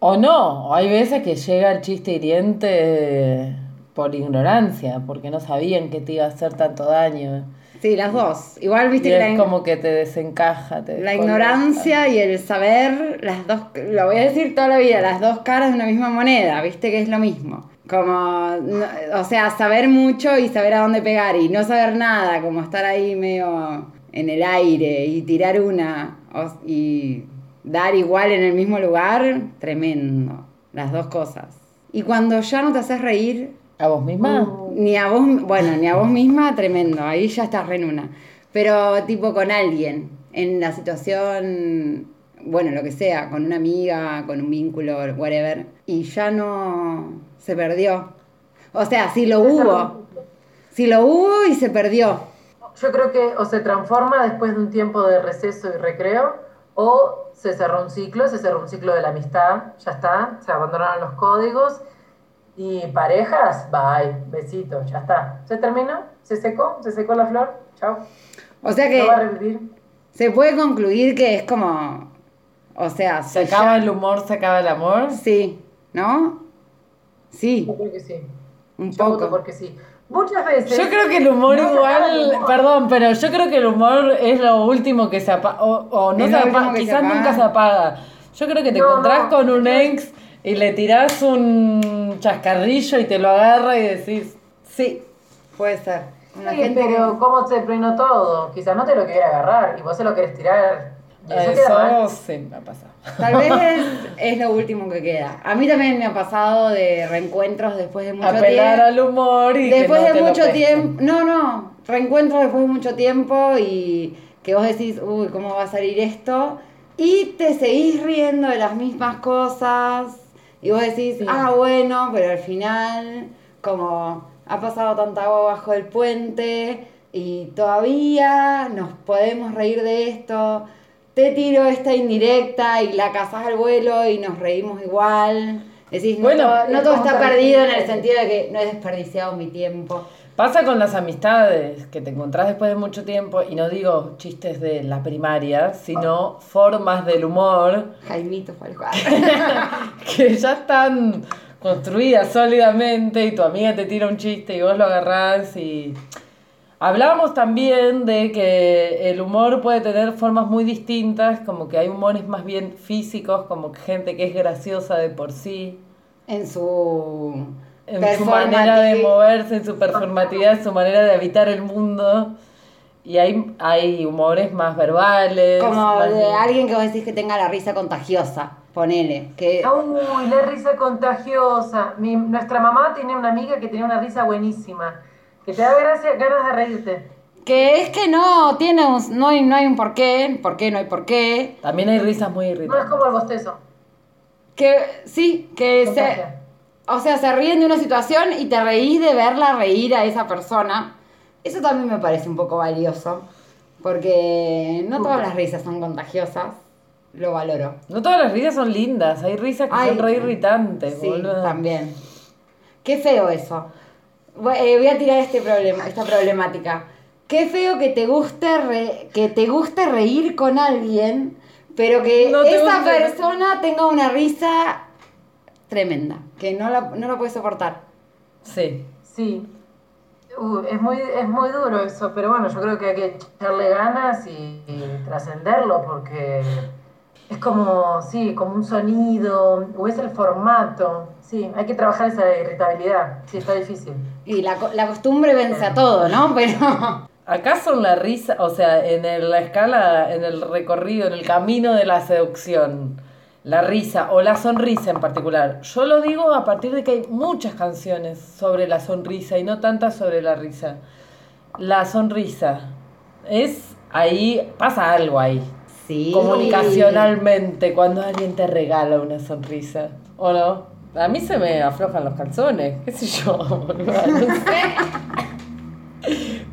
O no, hay veces que llega el chiste hiriente por ignorancia, porque no sabían que te iba a hacer tanto daño. Sí, las dos. Igual viste Y que la, es in- como que te desencaja. Te la ignorancia y el saber, las dos, lo voy a decir toda la vida, las dos caras de una misma moneda, viste que es lo mismo. Como, no- o sea, saber mucho y saber a dónde pegar y no saber nada, como estar ahí medio en el aire y tirar una o- y dar igual en el mismo lugar, tremendo. Las dos cosas. Y cuando ya no te haces reír, ¿A vos misma? ni a vos, bueno, ni a vos misma, tremendo, ahí ya estás re en una. Pero tipo con alguien, en la situación, bueno, lo que sea, con una amiga, con un vínculo, whatever, y ya no se perdió. O sea, sí lo hubo, sí lo hubo y se perdió. Yo creo que o se transforma después de un tiempo de receso y recreo, o se cerró un ciclo, se cerró un ciclo de la amistad, ya está, se abandonaron los códigos. Y parejas, bye, besito, ya está. ¿Se terminó? ¿Se secó? ¿Se secó la flor? Chao. O sea que No va a revivir. se puede concluir que es como, o sea, Se acaba el humor, se acaba el amor. Sí, ¿no? Sí, Yo creo que sí. un Yo voto poco. porque sí. Muchas veces. Yo creo que el humor no el igual, humor. perdón, pero yo creo que el humor es lo último que se apaga, o, o no se apaga, se quizás apaga. nunca se apaga. Yo creo que te No, encontrás no, con un ex y le tirás un chascarrillo y te lo agarra y decís, sí, Puede ser. Sí, gente pero ¿cómo se peinó todo? Quizás no te lo quiere agarrar y vos se lo querés tirar. Eso, sí me ha pasado. Tal vez es, es lo último que queda. A mí también me ha pasado de reencuentros después de mucho Apelar tiempo. al humor y que Después no de te mucho tiempo. No, no. Reencuentros después de mucho tiempo y que vos decís, uy, ¿cómo va a salir esto? Y te seguís riendo de las mismas cosas. Y vos decís, Sí. ah, bueno, pero al final, como ha pasado tanta agua bajo el puente y todavía nos podemos reír de esto. Te tiro esta indirecta y la cazás al vuelo y nos reímos igual. Decís, no, Bueno, todo, no es todo está perdido en el sentido de que no he desperdiciado mi tiempo. Pasa con las amistades que te encontrás después de mucho tiempo, y no digo chistes de la primaria, sino formas del humor Jaimito fue el que ya están construidas sólidamente y tu amiga te tira un chiste y vos lo agarrás y... Hablábamos también de que el humor puede tener formas muy distintas, como que hay humores más bien físicos, como que gente que es graciosa de por sí, En su. en su manera de moverse, en su performatividad, en su manera de habitar el mundo. Y hay, hay humores más verbales. Como más de bien- alguien que vos decís que tenga la risa contagiosa. Ponele. Que, Uy, la risa contagiosa. Mi, nuestra mamá tiene una amiga que tenía una risa buenísima. Que te da gracia, ganas de reírte. que es que no tiene un, no, hay, no hay un porqué. ¿Por qué? No hay porqué. También hay risas muy No es irritantes. como el bostezo. Que sí, que se. O sea, se ríen de una situación y te reís de verla reír a esa persona. Eso también me parece un poco valioso. Porque no todas las risas son contagiosas. Lo valoro. No todas las risas son lindas, hay risas que Ay, son re irritantes, Sí, boludo. también. Qué feo eso. Voy, eh, voy a tirar este problema, esta problemática. Qué feo que te guste re- que te guste reír con alguien, pero que No te esa guste- persona tenga una risa tremenda, que no la, no la puedes soportar. Sí. Sí. Uh, es, muy, es muy duro eso, pero bueno, yo creo que hay que echarle ganas y, y trascenderlo porque es como, sí, como un sonido, o es el formato. Sí, hay que trabajar esa irritabilidad. Sí, está difícil. Y la, co- la costumbre vence a todo, ¿no? Pero ¿Acaso la risa, o sea, en el- la escala, en el recorrido, en el camino de la seducción, la risa o la sonrisa en particular. Yo lo digo a partir de que hay muchas canciones sobre la sonrisa y no tantas sobre la risa. La sonrisa es ahí, pasa algo ahí. Sí. Comunicacionalmente, cuando alguien te regala una sonrisa. ¿O no? A mí se me aflojan los calzones, qué sé yo, no sé.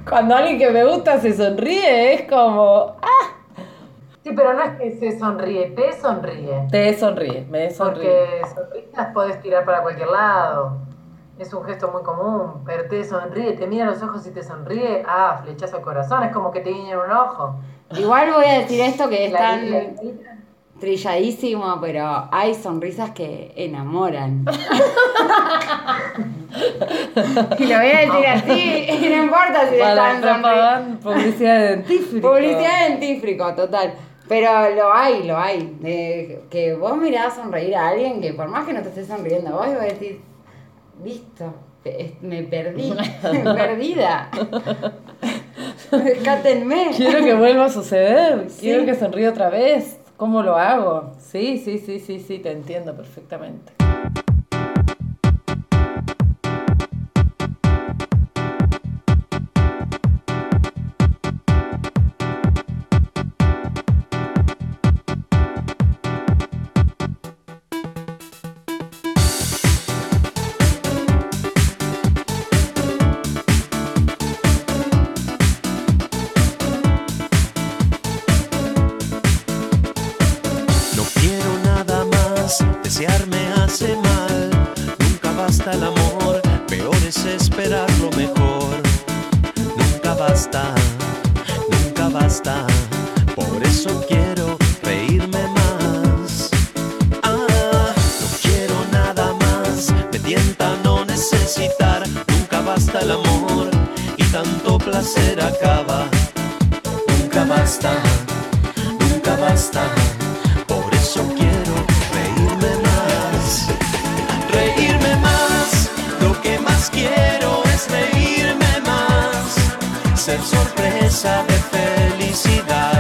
Cuando alguien que me gusta se sonríe, es como. ¡Ah! Sí, pero no es que se sonríe, te sonríe. Te sonríe, me sonríe. Porque sonrisas podés tirar para cualquier lado. Es un gesto muy común, pero te sonríe, te mira a los ojos y te sonríe, ah, flechazo al corazón, es como que te guiñan un ojo. Igual voy a decir esto que es La tan isla trilladísimo, pero hay sonrisas que enamoran. y lo voy a decir así, y no importa si Para están publicidad de dentífrico. Publicidad dentífrico, total. Pero lo hay, lo hay. De que vos mirás sonreír a alguien que por más que no te esté sonriendo, vos vas a decir, listo, me perdí, perdida. Rescátenme. Quiero que vuelva a suceder. Sí. Quiero que sonríe otra vez. ¿Cómo lo hago? Sí, sí, sí, sí, sí, te entiendo perfectamente. Ser sorpresa de felicidad,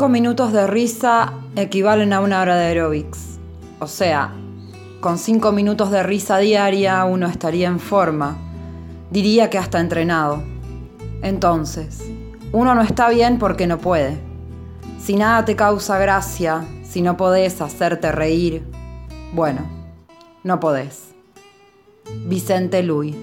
Cinco minutos de risa equivalen a una hora de aeróbics. O sea, con cinco minutos de risa diaria uno estaría en forma. Diría que hasta entrenado. Entonces, uno no está bien porque no puede. Si nada te causa gracia, si no podés hacerte reír, bueno, no podés. Vicente Luis.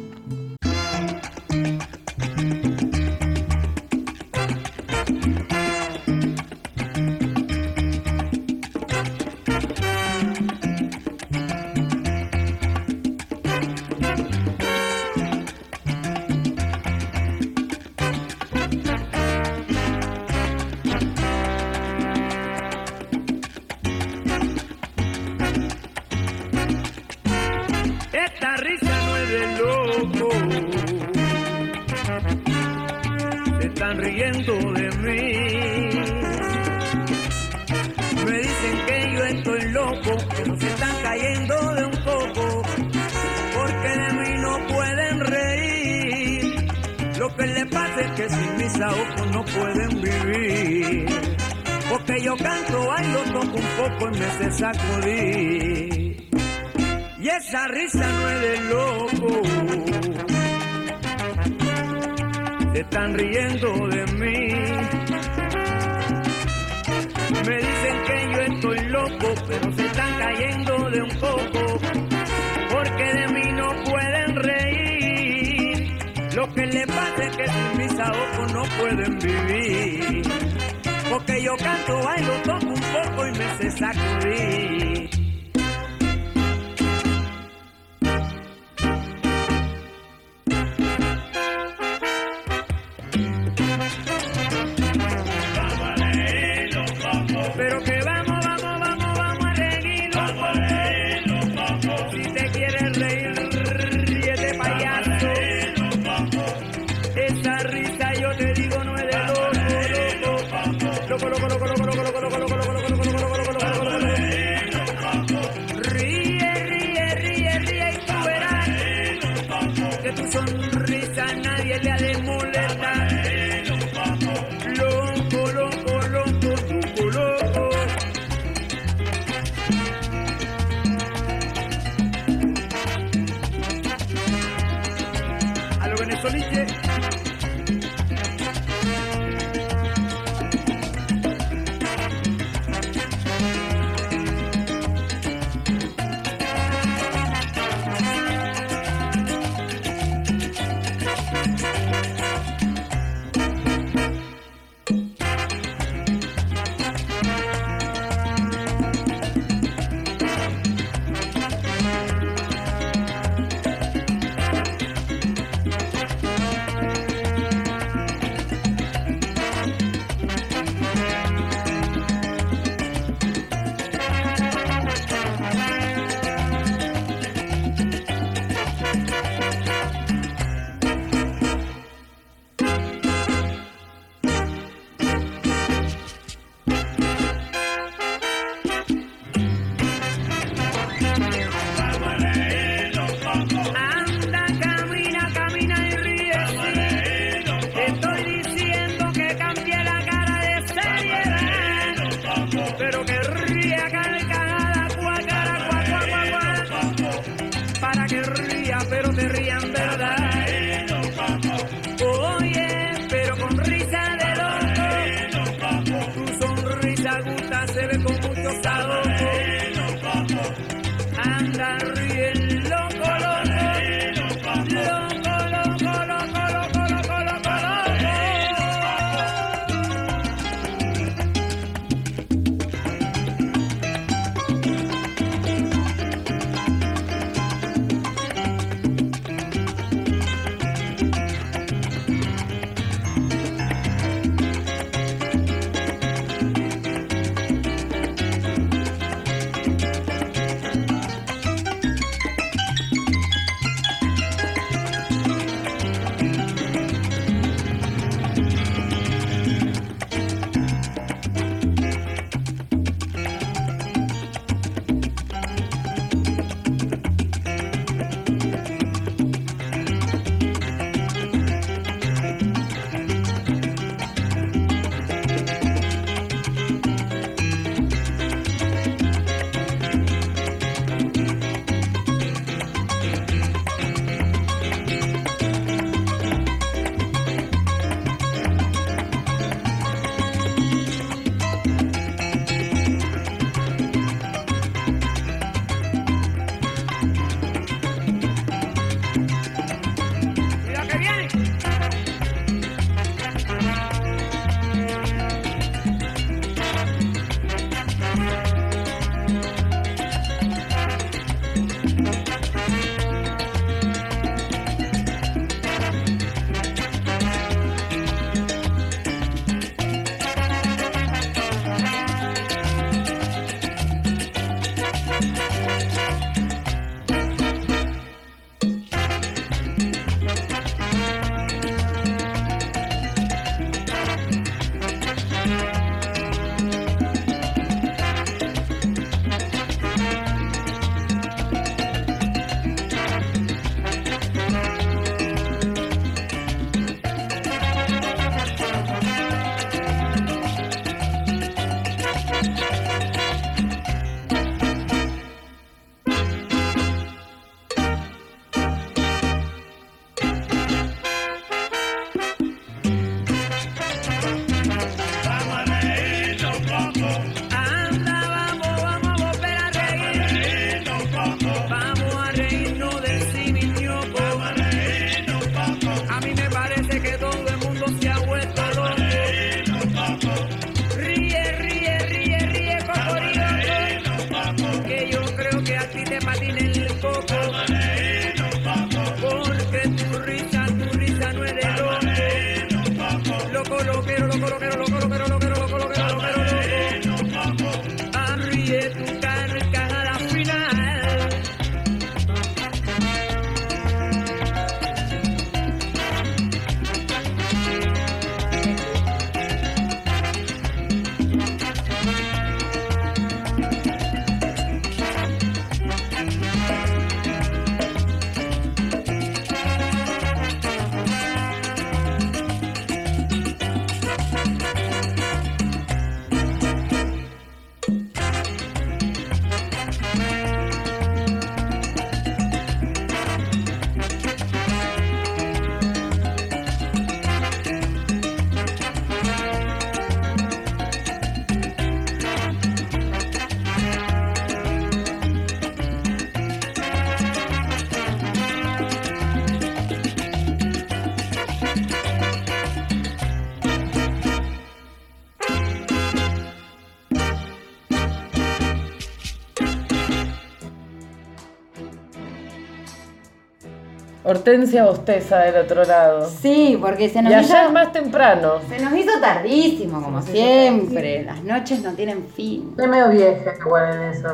Hortensia bosteza del otro lado. Sí, porque se nos Y hizo... allá es más temprano. Se nos hizo tardísimo, como siempre. Las noches no tienen fin. Soy medio vieja igual en eso.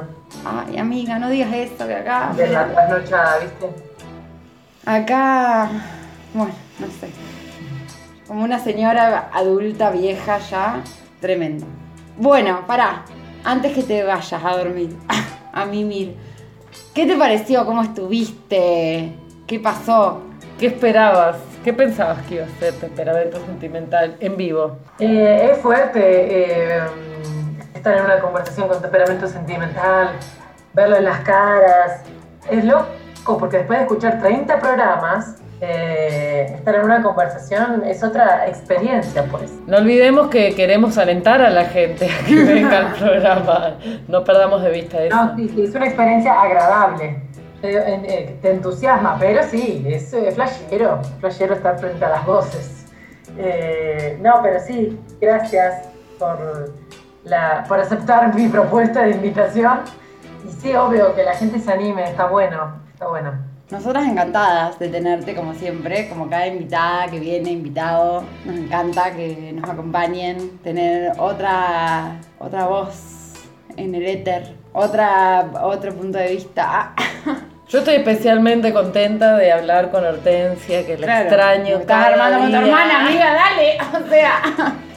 Ay, amiga, no digas eso, que acá... De la trasnochada, ¿viste? Acá... Bueno, no sé. Como una señora adulta, vieja ya. Tremendo. Bueno, pará. Antes que te vayas a dormir, a mimir. ¿Qué te pareció? ¿Cómo estuviste? ¿Qué pasó? ¿Qué esperabas? ¿Qué pensabas que iba a ser temperamento sentimental en vivo? Eh, es fuerte eh, estar en una conversación con temperamento sentimental, verlo en las caras. Es loco porque después de escuchar 30 programas, eh, estar en una conversación es otra experiencia, pues. No olvidemos que queremos alentar a la gente a que venga al programa. No perdamos de vista eso. No, sí, sí, es una experiencia agradable. Eh, eh, te entusiasma, pero sí, es eh, flashero, flashero estar frente a las voces. Eh, no, pero sí, gracias por, la, por aceptar mi propuesta de invitación. Y sí, obvio, que la gente se anime, está bueno, está bueno. Nosotras encantadas de tenerte como siempre, como cada invitada que viene, invitado. Nos encanta que nos acompañen, tener otra, otra voz en el éter, otra, otro punto de vista. Yo estoy especialmente contenta de hablar con Hortensia, que la Claro, extraño. Estás cada armando con tu día. hermana, amiga, dale. O sea.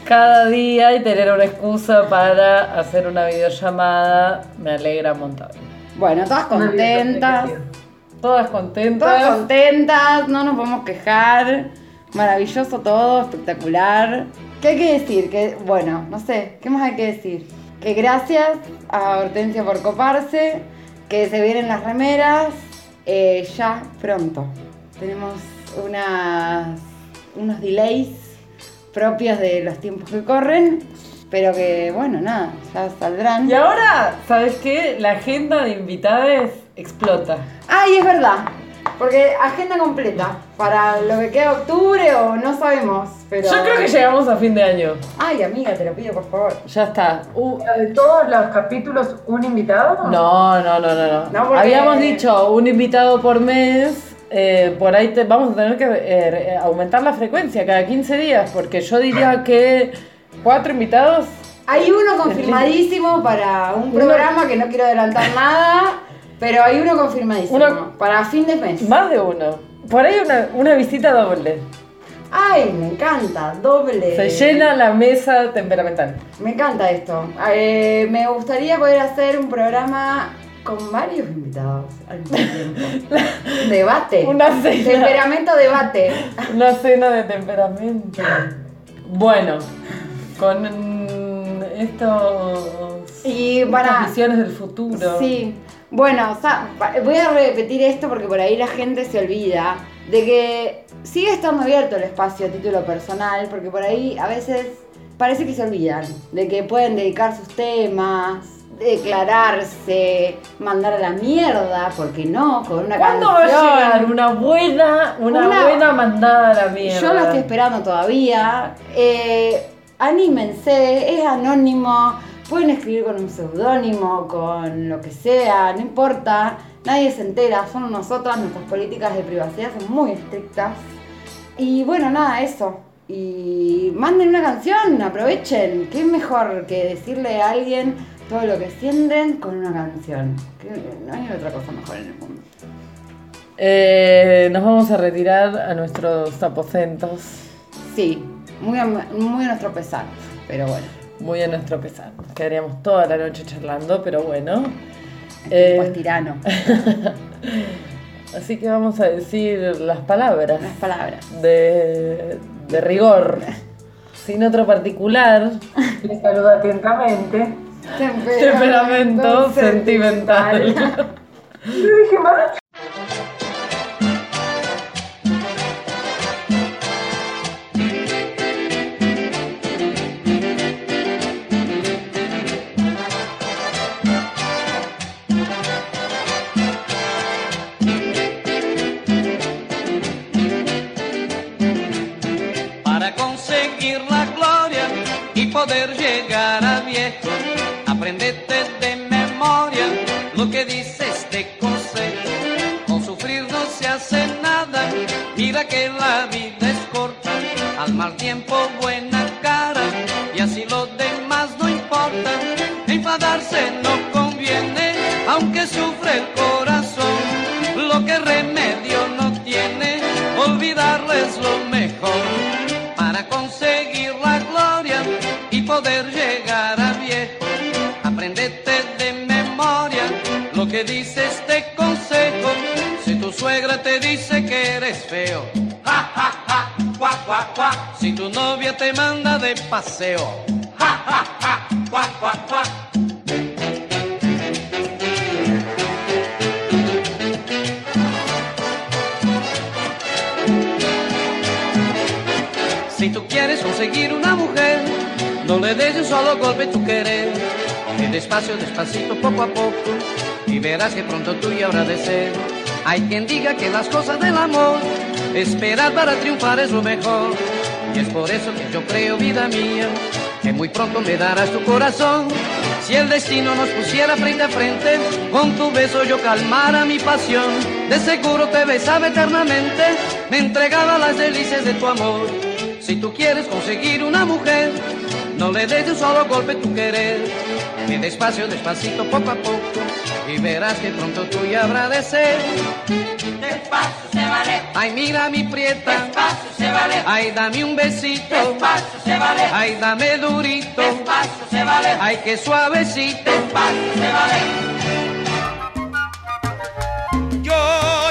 Cada día y tener una excusa para hacer una videollamada me alegra un montón. Bueno, todas contentas. Todas contentas. Todas contentas, no nos podemos quejar. Maravilloso todo, espectacular. ¿Qué hay que decir? Que, bueno, no sé, ¿qué más hay que decir? Que gracias a Hortensia por coparse, que se vienen las remeras eh, ya pronto. Tenemos unas, unos delays propios de los tiempos que corren, pero que, bueno, nada, ya saldrán. Y ahora, ¿sabes qué? La agenda de invitadas explota. Ay, es verdad. Porque agenda completa. Para lo que queda octubre o no sabemos. Pero... Yo creo que llegamos a fin de año. Ay, amiga, te lo pido, por favor. Ya está. Uh, ¿De todos los capítulos un invitado? No, no, no, no. no. No, porque- Habíamos dicho un invitado por mes. eh, por ahí te- vamos a tener que eh, aumentar la frecuencia cada 15 días. Porque yo diría que cuatro invitados. Hay uno confirmadísimo para un programa que no quiero adelantar nada. Pero hay uno confirmadísimo. Uno- Para fin de mes. Más de uno. Por ahí una, una visita doble. Ay, me encanta. Doble. Se llena la mesa temperamental. Me encanta esto. Eh, me gustaría poder hacer un programa con varios invitados al mismo tiempo. debate. Una cena. Temperamento debate. Una cena de temperamento. Bueno, con estos. Y estas para- visiones del futuro. Sí. Bueno, o sea, pa- voy a repetir esto porque por ahí la gente se olvida de que sigue estando abierto el espacio a título personal, porque por ahí a veces parece que se olvidan de que pueden dedicar sus temas, declararse, mandar a la mierda, porque no, con una ¿Cuándo va a canción. llegar una buena, una, Una- buena mandada a la mierda? Yo lo estoy esperando todavía. Eh, anímense, es anónimo. Pueden escribir con un seudónimo, con lo que sea, no importa. Nadie se entera, somos nosotras, nuestras políticas de privacidad son muy estrictas. Y bueno, nada, eso. Y manden una canción, aprovechen. ¿Qué es mejor que decirle a alguien todo lo que sienten con una canción? No hay otra cosa mejor en el mundo. Eh, nos vamos a retirar a nuestros aposentos. Sí, muy a, muy a nuestro pesar, pero bueno. Muy a nuestro pesar. Quedaríamos toda la noche charlando, pero bueno. Eh, Pues tirano. Así que vamos a decir las palabras. Las palabras. De, de rigor. Sin otro particular. Les saludo atentamente. Temperamento sentimental. Yo dije mal. Que la vida es corta, al mal tiempo suegra te dice que eres feo, ja, ja, ja, cuac, cuac, cuac. Si tu novia te manda de paseo, ja, ja, ja, cuac, cuac, cuac. Si tú quieres conseguir una mujer, no le des de un solo golpe tu querer. Ve despacio, despacito, poco a poco, y verás que pronto tuya habrá de ser. Hay quien diga que las cosas del amor, esperar para triunfar es lo mejor. Y es por eso que yo creo, vida mía, que muy pronto me darás tu corazón. Si el destino nos pusiera frente a frente, con tu beso yo calmara mi pasión. De seguro te besaba eternamente, me entregaba las delicias de tu amor. Si tú quieres conseguir una mujer, no le des de un solo golpe tu querer. Ve despacio, despacito, poco a poco, y verás que pronto tuya habrá de ser. Despacio se vale. Ay, mira mi prieta. Despacio se vale. Ay, dame un besito. Despacio se vale. Ay, dame durito. Despacio se vale. Ay, qué suavecito. Despacio se vale. Yo